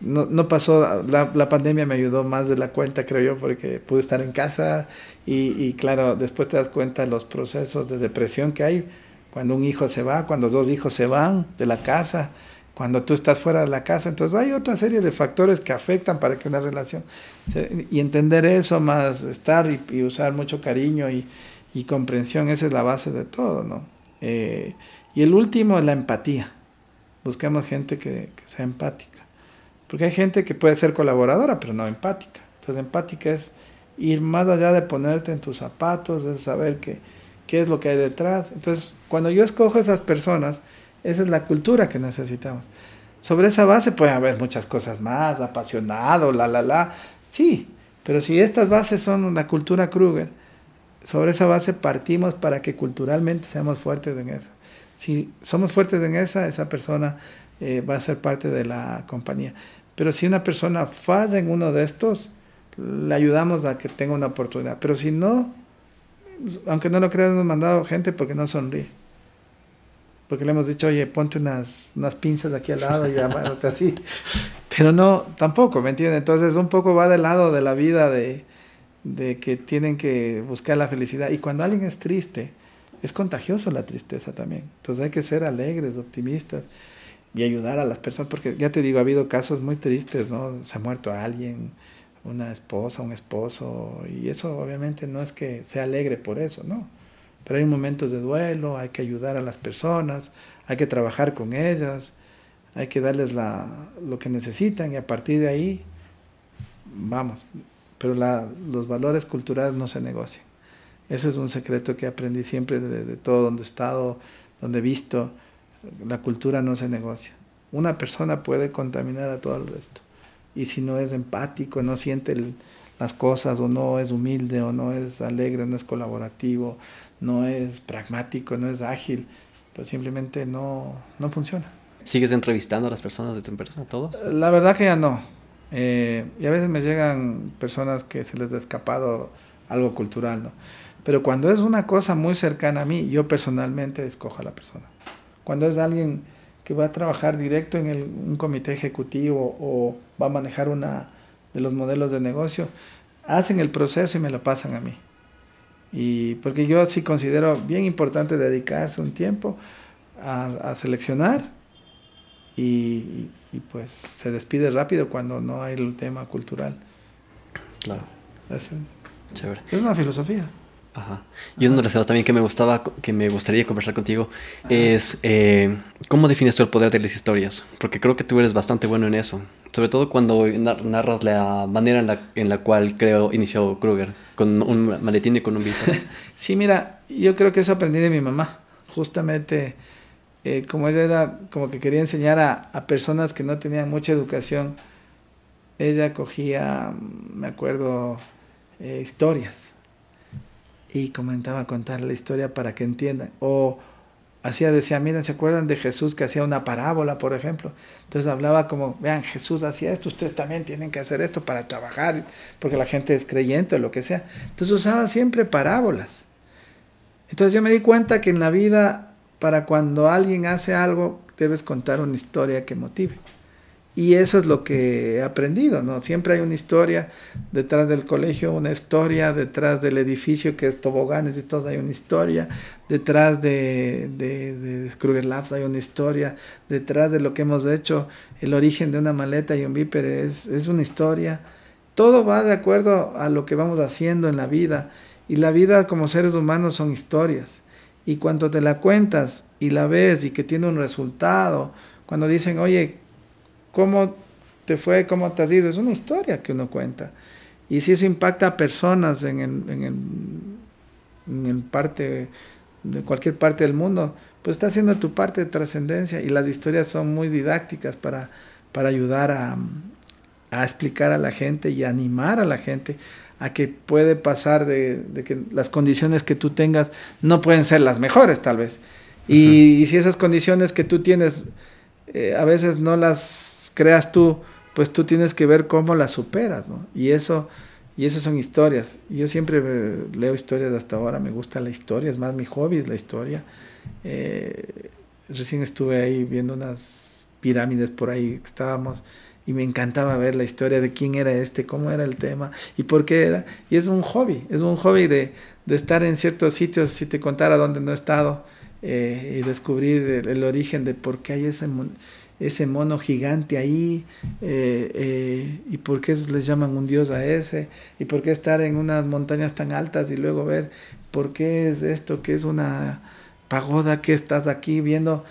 no, no pasó, la, la, pandemia me ayudó más de la cuenta, creo yo, porque pude estar en casa. Y, y claro, después te das cuenta de los procesos de depresión que hay cuando un hijo se va, cuando dos hijos se van de la casa, cuando tú estás fuera de la casa. Entonces hay otra serie de factores que afectan para que una relación... y entender eso, más estar y, usar mucho cariño y, y, comprensión, esa es la base de todo, ¿no? Eh, y el último es la empatía. Buscamos gente que, que, sea empática. Porque hay gente que puede ser colaboradora, pero no empática. Entonces empática es ir más allá de ponerte en tus zapatos, de saber qué, qué es lo que hay detrás. Entonces, cuando yo escojo esas personas, esa es la cultura que necesitamos. Sobre esa base puede haber muchas cosas más, apasionado, la, la, la. Sí, pero si estas bases son la cultura Kruger, sobre esa base partimos para que culturalmente seamos fuertes en esa. Si somos fuertes en esa, esa persona eh, va a ser parte de la compañía. Pero si una persona falla en uno de estos, le ayudamos a que tenga una oportunidad. Pero si no, aunque no lo creas, hemos mandado gente porque no sonríe. Porque le hemos dicho, oye, ponte unas, unas pinzas aquí al lado y amárate así. Pero no, tampoco, ¿me entiendes? Entonces un poco va del lado de la vida de, de que tienen que buscar la felicidad. Y cuando alguien es triste, es contagioso la tristeza también. Entonces hay que ser alegres, optimistas y ayudar a las personas, porque ya te digo, ha habido casos muy tristes, ¿no? Se ha muerto alguien, una esposa, un esposo, y eso obviamente no es que sea alegre por eso, ¿no? Pero hay momentos de duelo, hay que ayudar a las personas, hay que trabajar con ellas, hay que darles la, lo que necesitan y a partir de ahí, vamos, pero la, los valores culturales no se negocian. Eso es un secreto que aprendí siempre de, todo donde he estado, donde he visto. La cultura no se negocia. Una persona puede contaminar a todo el resto. Y si no es empático, no siente las cosas, o no es humilde, o no es alegre, no es colaborativo, no es pragmático, no es ágil, pues simplemente no, no funciona. ¿Sigues entrevistando a las personas de tu empresa, todos? La verdad que ya no. Eh, y a veces me llegan personas que se les ha escapado algo cultural, ¿no? Pero cuando es una cosa muy cercana a mí, yo personalmente escojo a la persona. Cuando es alguien que va a trabajar directo en el, un comité ejecutivo o va a manejar una de los modelos de negocio, hacen el proceso y me lo pasan a mí. Y porque yo sí considero bien importante dedicarse un tiempo a, seleccionar y, y, pues se despide rápido cuando no hay el tema cultural. Claro. Es, Chévere. es una filosofía. Ajá. Y uno de los temas también que me gustaba, que me gustaría conversar contigo, es eh, cómo defines tú el poder de las historias, porque creo que tú eres bastante bueno en eso, sobre todo cuando narras la manera en la, en la cual creo inició Kruger, con un maletín y con un visor. sí, mira, yo creo que eso aprendí de mi mamá, justamente eh, como ella era, como que quería enseñar a, a personas que no tenían mucha educación, ella cogía, me acuerdo, eh, historias y comenzaba a contar la historia para que entiendan. O hacía, decía, miren, ¿se acuerdan de Jesús que hacía una parábola, por ejemplo? Entonces hablaba como, vean, Jesús hacía esto, ustedes también tienen que hacer esto para trabajar, porque la gente es creyente o lo que sea. Entonces usaba siempre parábolas. Entonces yo me di cuenta que en la vida, para cuando alguien hace algo, debes contar una historia que motive. Y eso es lo que he aprendido, ¿no? Siempre hay una historia detrás del colegio, una historia detrás del edificio que es toboganes y todo, hay una historia, detrás de, de, Kruger Labs hay una historia, detrás de lo que hemos hecho, el origen de una maleta y un viper es, es una historia. Todo va de acuerdo a lo que vamos haciendo en la vida. Y la vida como seres humanos son historias. Y cuando te la cuentas y la ves y que tiene un resultado, cuando dicen, oye, cómo te fue, cómo te ha ido, es una historia que uno cuenta. Y si eso impacta a personas en, en, parte, de cualquier parte del mundo, pues está haciendo tu parte de trascendencia y las historias son muy didácticas para, para ayudar a, a, explicar a la gente y animar a la gente a que puede pasar de, que las condiciones que tú tengas no pueden ser las mejores tal vez. Y, si esas condiciones que tú tienes eh, a veces no las creas tú, pues tú tienes que ver cómo la superas, ¿no? Y eso, y esas son historias. Yo siempre leo historias hasta ahora, me gusta la historia, es más mi hobby es la historia. Eh, recién estuve ahí viendo unas pirámides por ahí que estábamos y me encantaba ver la historia de quién era este, cómo era el tema y por qué era. Y es un hobby, es un hobby de, de estar en ciertos sitios, si te contara dónde no he estado, eh, y descubrir el, origen de por qué hay ese ese mono gigante ahí, eh, eh, y por qué les llaman un dios a ese, y por qué estar en unas montañas tan altas y luego ver por qué es esto, que es una pagoda que estás aquí viendo.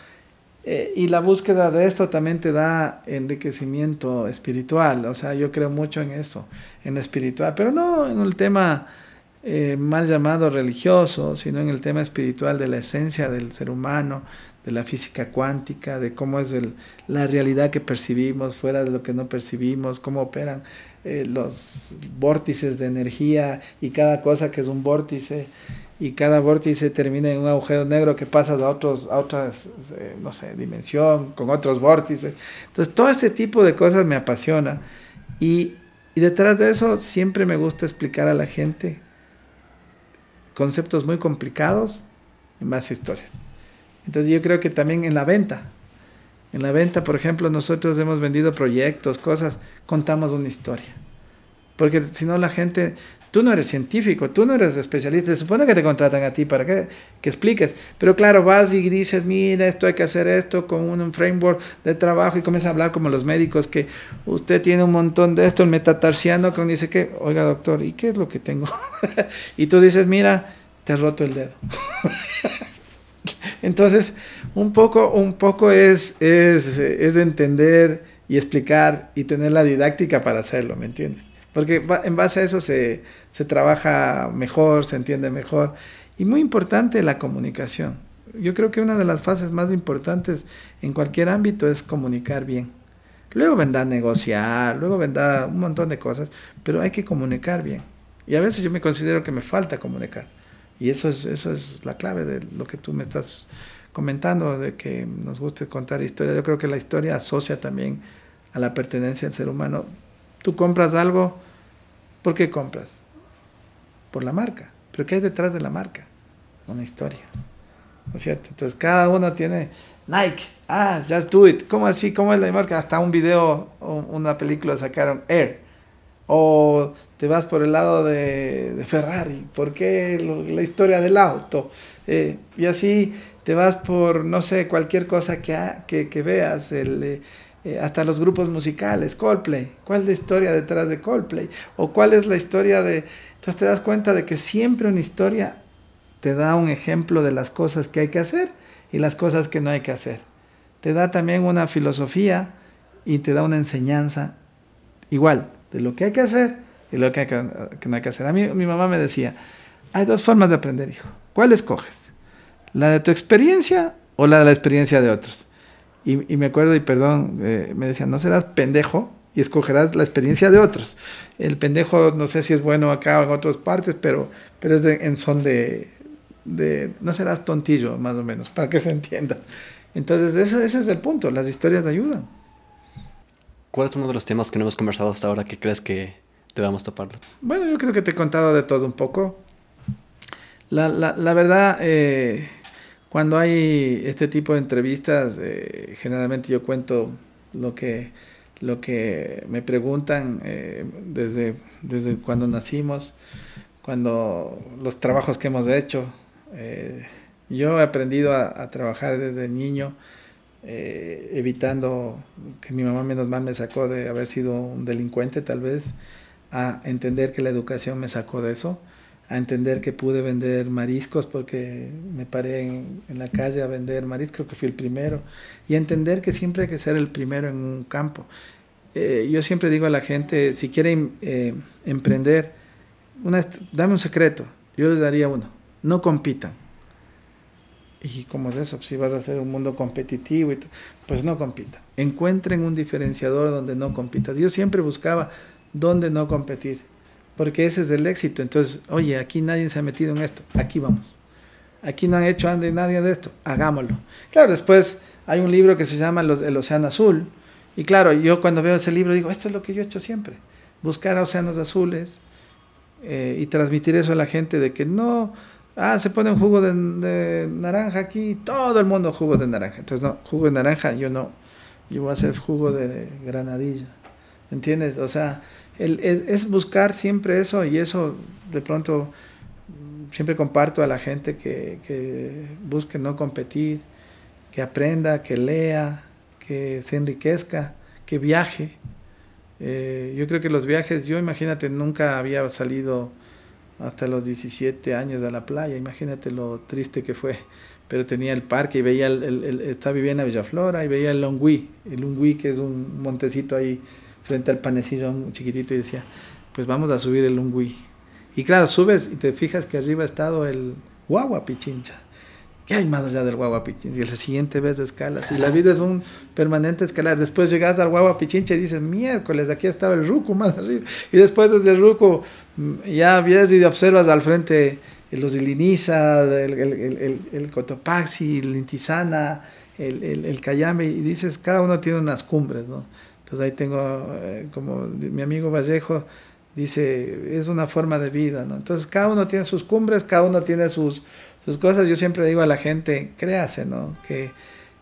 Eh, y la búsqueda de esto también te da enriquecimiento espiritual, o sea, yo creo mucho en eso, en lo espiritual, pero no en el tema mal llamado religioso, sino en el tema espiritual de la esencia del ser humano, de la física cuántica, de cómo es el, la realidad que percibimos fuera de lo que no percibimos, cómo operan eh, los vórtices de energía y cada cosa que es un vórtice. y cada vórtice termina en un agujero negro que pasa a, otros, a otras, eh, no sé, dimensión, con otros vórtices. Entonces, todo este tipo de cosas me apasiona. Y, y detrás de eso siempre me gusta explicar a la gente conceptos muy complicados en más historias. Entonces yo creo que también en la venta, en la venta, por ejemplo, nosotros hemos vendido proyectos, cosas, contamos una historia. Porque si no la gente Tú no eres científico, tú no eres especialista, se supone que te contratan a ti para que, que, expliques. Pero claro, vas y dices, mira, esto hay que hacer esto con un framework de trabajo y comienzas a hablar como los médicos, que usted tiene un montón de esto, el metatarsiano, que dice que, oiga doctor, ¿y qué es lo que tengo? y tú dices, mira, te has roto el dedo. Entonces, un poco, un poco es, es, es entender y explicar y tener la didáctica para hacerlo, ¿me entiendes? Porque en base a eso se, se trabaja mejor, se entiende mejor. Y muy importante la comunicación. Yo creo que una de las fases más importantes en cualquier ámbito es comunicar bien. Luego vendrá negociar, luego vendrá un montón de cosas, pero hay que comunicar bien. Y a veces yo me considero que me falta comunicar. Y eso es, eso es la clave de lo que tú me estás comentando, de que nos guste contar historias. Yo creo que la historia asocia también a la pertenencia del ser humano. Tú compras algo, ¿por qué compras? Por la marca. Pero ¿qué hay detrás de la marca? Una historia. ¿No es cierto? Entonces cada uno tiene Nike, ah, just do it. ¿Cómo así? ¿Cómo es la marca? Hasta un video o una película sacaron Air. O te vas por el lado de, Ferrari. ¿Por qué la historia del auto? Eh, y así te vas por, no sé, cualquier cosa que, que, veas. Eh, eh, hasta los grupos musicales, Coldplay, ¿cuál es la historia detrás de Coldplay? ¿O cuál es la historia de... Entonces te das cuenta de que siempre una historia te da un ejemplo de las cosas que hay que hacer y las cosas que no hay que hacer. Te da también una filosofía y te da una enseñanza igual de lo que hay que hacer y lo que, que no hay que hacer. A mí mi mamá me decía, hay dos formas de aprender, hijo. ¿Cuál escoges? ¿La de tu experiencia o la de la experiencia de otros? Y, me acuerdo, y perdón, eh, me decían, no serás pendejo y escogerás la experiencia de otros. El pendejo no sé si es bueno acá o en otras partes, pero, pero es en son de, de, no serás tontillo, más o menos, para que se entienda. Entonces, ese, ese es el punto, las historias ayudan. ¿Cuál es uno de los temas que no hemos conversado hasta ahora que crees que debamos toparlo? Bueno, yo creo que te he contado de todo un poco. La, la, la verdad, eh, cuando hay este tipo de entrevistas, eh, generalmente yo cuento lo que, lo que me preguntan eh, desde, desde cuando nacimos, cuando los trabajos que hemos hecho. Eh, yo he aprendido a, trabajar desde niño, evitando que mi mamá menos mal me sacó de haber sido un delincuente tal vez, a entender que la educación me sacó de eso a entender que pude vender mariscos porque me paré en, la calle a vender mariscos, creo que fui el primero, y a entender que siempre hay que ser el primero en un campo. Eh, yo siempre digo a la gente, si quieren eh, emprender, dame un secreto, yo les daría uno, no compitan. ¿Y cómo es eso? Si vas a hacer un mundo competitivo, y pues no compitan. Encuentren un diferenciador donde no compitas. Yo siempre buscaba dónde no competir porque ese es el éxito. Entonces, oye, aquí nadie se ha metido en esto, aquí vamos. Aquí no han hecho nadie de esto, hagámoslo. Claro, después hay un libro que se llama El Océano Azul, y claro, yo cuando veo ese libro digo, esto es lo que yo he hecho siempre, buscar océanos azules eh, y transmitir eso a la gente de que no, ah, se pone un jugo de, naranja aquí, todo el mundo jugo de naranja. Entonces, no, jugo de naranja, yo no, yo voy a hacer jugo de granadilla. ¿Entiendes? O sea, es, buscar siempre eso y eso de pronto siempre comparto a la gente que, busque no competir, que aprenda, que lea, que se enriquezca, que viaje. Eh, yo creo que los viajes, yo imagínate, nunca había salido hasta los 17 años a la playa, imagínate lo triste que fue, pero tenía el parque y veía, el, el, estaba viviendo en Villaflora y veía el Longui, el Longui que es un montecito ahí frente al panecillo un chiquitito y decía, pues vamos a subir el Ungui. Y claro, subes y te fijas que arriba ha estado el guagua pichincha. ¿Qué hay más allá del guagua pichincha? Y el siguiente vez de escalas. Y la vida es un permanente escalar. Después llegas al guagua pichincha y dices, miércoles, aquí estaba el ruco más arriba. Y después desde el ruco mm, ya vienes y observas al frente los Iliniza, el, el, el, el, Cotopaxi, el Intisana, el, el, el Cayambe, y dices, cada uno tiene unas cumbres, ¿no? Entonces ahí tengo, eh, como mi amigo Vallejo dice, es una forma de vida, ¿no? Entonces cada uno tiene sus cumbres, cada uno tiene sus, sus cosas. Yo siempre digo a la gente, créase, ¿no? Que,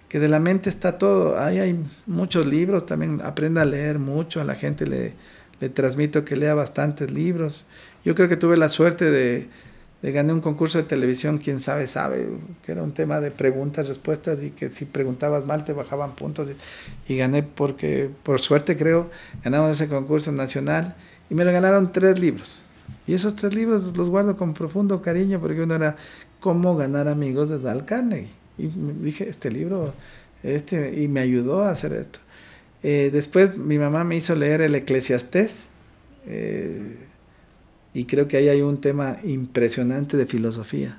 que de la mente está todo. Ahí hay muchos libros, también aprenda a leer mucho, a la gente le, le transmito que lea bastantes libros. Yo creo que tuve la suerte de, de ganar un concurso de televisión, quién sabe, sabe, que era un tema de preguntas, respuestas y que si preguntabas mal te bajaban puntos y, gané porque, por suerte creo, ganamos ese concurso nacional y me regalaron tres libros. Y esos tres libros los guardo con profundo cariño porque uno era Cómo ganar amigos de Dal Carnegie. Y dije, este libro, este, y me ayudó a hacer esto. Eh, después mi mamá me hizo leer el Eclesiastés. Eh, y creo que ahí hay un tema impresionante de filosofía.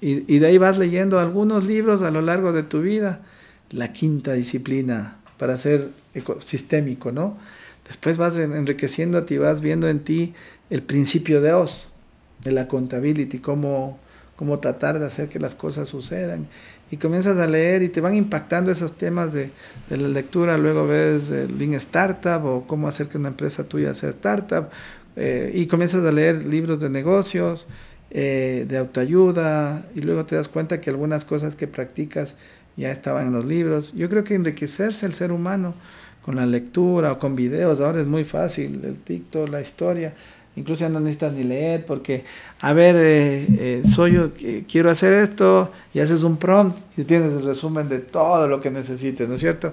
y, de ahí vas leyendo algunos libros a lo largo de tu vida. La quinta disciplina para ser ecosistémico, ¿no? Después vas enriqueciéndote y vas viendo en ti el principio de Oz, de la contabilidad, cómo, cómo tratar de hacer que las cosas sucedan. Y comienzas a leer y te van impactando esos temas de, de la lectura. Luego ves el Lean Startup o cómo hacer que una empresa tuya sea startup. Eh, y comienzas a leer libros de negocios, eh, de autoayuda. Y luego te das cuenta que algunas cosas que practicas ya estaban en los libros. Yo creo que enriquecerse el ser humano con la lectura o con videos, ahora es muy fácil, el TikTok, la historia, incluso ya no necesitas ni leer porque, a ver, eh, eh, soy yo, quiero hacer esto y haces un prompt y tienes el resumen de todo lo que necesites, ¿no es cierto?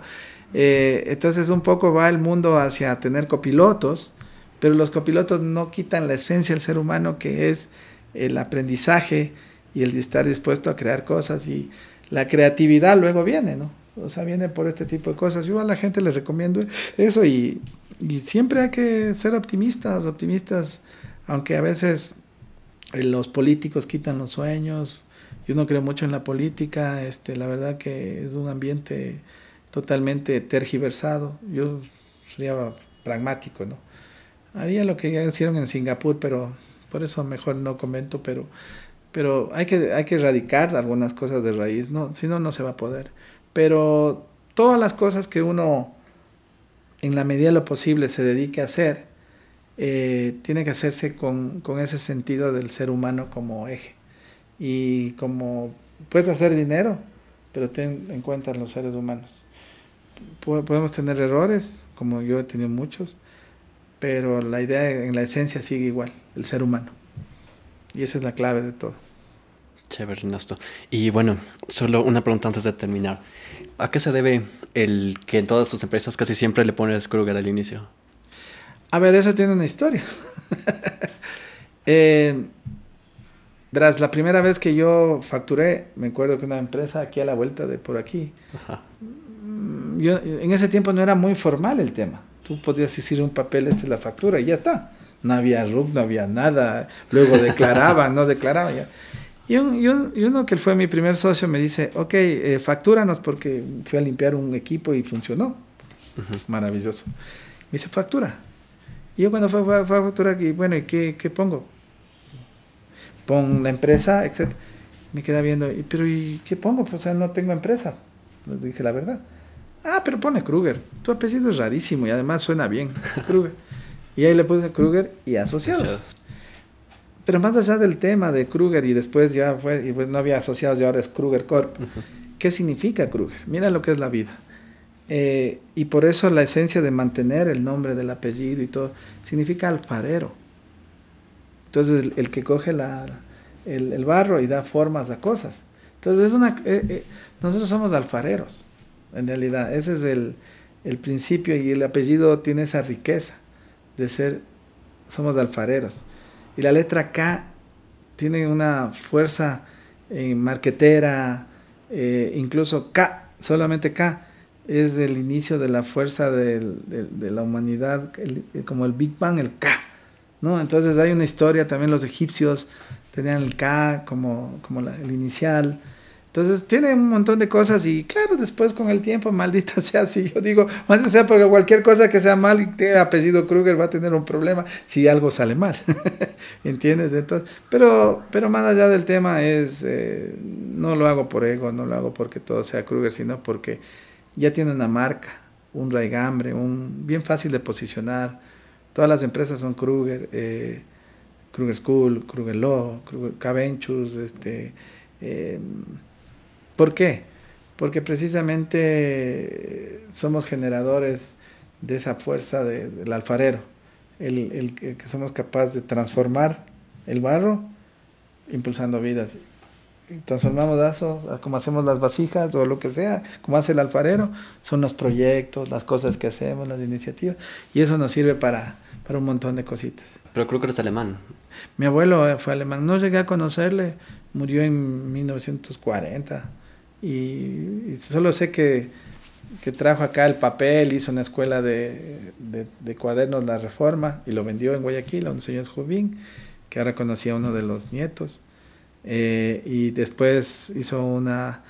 Eh, entonces un poco va el mundo hacia tener copilotos, pero los copilotos no quitan la esencia del ser humano que es el aprendizaje y el estar dispuesto a crear cosas y la creatividad luego viene, ¿no? O sea, viene por este tipo de cosas. Yo a la gente les recomiendo eso y, y siempre hay que ser optimistas, optimistas, aunque a veces eh, los políticos quitan los sueños. Yo no creo mucho en la política, este, la verdad que es un ambiente totalmente tergiversado. Yo sería pragmático, ¿no? Haría lo que ya hicieron en Singapur, pero por eso mejor no comento, pero, pero hay, que, hay que erradicar algunas cosas de raíz, ¿no? Si no, no se va a poder. Pero todas las cosas que uno, en la medida de lo posible, se dedique a hacer, eh, tiene que hacerse con, con, ese sentido del ser humano como eje. Y como puedes hacer dinero, pero ten en cuenta los seres humanos. Podemos tener errores, como yo he tenido muchos, pero la idea en la esencia sigue igual, el ser humano. Y esa es la clave de todo. Chévere, Ernesto. Y bueno, solo una pregunta antes de terminar. ¿A qué se debe el que en todas tus empresas casi siempre le pones Kruger al inicio? A ver, eso tiene una historia. eh, verás, la primera vez que yo facturé, me acuerdo que una empresa aquí a la vuelta de por aquí, mm, Yo, en ese tiempo no era muy formal el tema. Tú podías decir un papel, esta es la factura y ya está. No había RUC, no había nada. Luego declaraban, no declaraban. Ya. Y, uno que fue mi primer socio me dice, ok, eh, factúranos porque fui a limpiar un equipo y funcionó. Maravilloso. Me dice, factura. Y yo cuando fue, fue, a facturar, y bueno, ¿y qué, qué, pongo? Pon la empresa, etc. Me queda viendo, pero ¿y qué pongo? Pues o sea, no tengo empresa. Le dije la verdad. Ah, pero pone Kruger. Tu apellido es rarísimo y además suena bien. Kruger. y ahí le puse Kruger y asociados. Pero más allá del tema de Kruger y después ya fue, y pues no había asociados y ahora es Kruger Corp. ¿Qué significa Kruger? Mira lo que es la vida. Eh, y por eso la esencia de mantener el nombre del apellido y todo, significa alfarero. Entonces el, que coge la, el, el, barro y da formas a cosas. Entonces es una, eh, eh, nosotros somos alfareros, en realidad. Ese es el, el principio y el apellido tiene esa riqueza de ser, somos alfareros. Y la letra K tiene una fuerza eh, marquetera, eh, incluso K, solamente K, es el inicio de la fuerza de, la humanidad, como el Big Bang, el K. ¿no? Entonces hay una historia, también los egipcios tenían el K como, como el inicial. Entonces tiene un montón de cosas y claro, después con el tiempo, maldita sea, si yo digo, maldita sea, porque cualquier cosa que sea mal y tenga apellido Kruger va a tener un problema si algo sale mal, ¿entiendes? Entonces, pero, pero más allá del tema es, eh, no lo hago por ego, no lo hago porque todo sea Kruger, sino porque ya tiene una marca, un raigambre, un bien fácil de posicionar. Todas las empresas son Kruger, eh, Kruger School, Kruger Law, Kruger K este... Eh, ¿Por qué? Porque precisamente somos generadores de esa fuerza del alfarero, el, que somos capaces de transformar el barro impulsando vidas. Transformamos eso, como hacemos las vasijas o lo que sea, como hace el alfarero, son los proyectos, las cosas que hacemos, las iniciativas, y eso nos sirve para, para un montón de cositas. Pero creo que eres alemán. Mi abuelo fue alemán, no llegué a conocerle, murió en 1940 y, solo sé que, que, trajo acá el papel, hizo una escuela de, de, cuadernos La Reforma y lo vendió en Guayaquil a un señor Jubín, que ahora conocía a uno de los nietos. Eh, y después hizo una,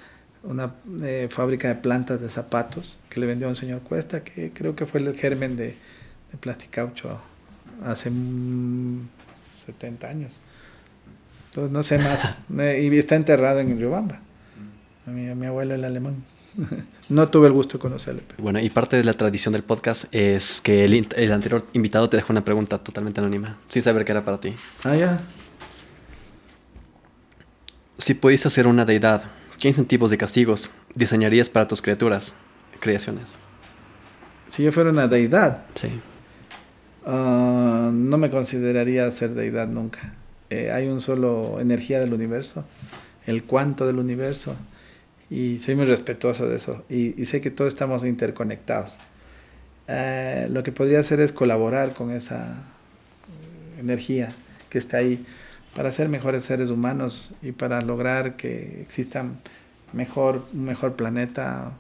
una eh, fábrica de plantas de zapatos que le vendió a un señor Cuesta, que creo que fue el germen de, de Plasticaucho hace 70 años. Entonces no sé más. y está enterrado en Riobamba. A mi, a mi abuelo el alemán. no tuve el gusto de conocerle. Bueno, y parte de la tradición del podcast es que el, el, anterior invitado te dejó una pregunta totalmente anónima, sin saber qué era para ti. Ah, ya. Si pudiese ser una deidad, ¿qué incentivos y castigos diseñarías para tus criaturas, creaciones? Si yo fuera una deidad. Sí. Uh, no me consideraría ser deidad nunca. Eh, hay un solo energía del universo, el cuanto del universo y soy muy respetuoso de eso y, sé que todos estamos interconectados. Eh, lo que podría hacer es colaborar con esa energía que está ahí para ser mejores seres humanos y para lograr que exista mejor, un mejor planeta,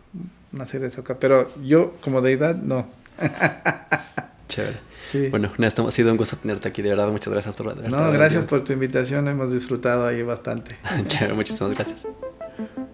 una serie de cosas. Pero yo como deidad no. Chévere. Sí. Bueno, Néstor, ha sido un gusto tenerte aquí, de verdad. Muchas gracias por No, gracias por tu invitación, hemos disfrutado ahí bastante. Chévere, muchísimas gracias.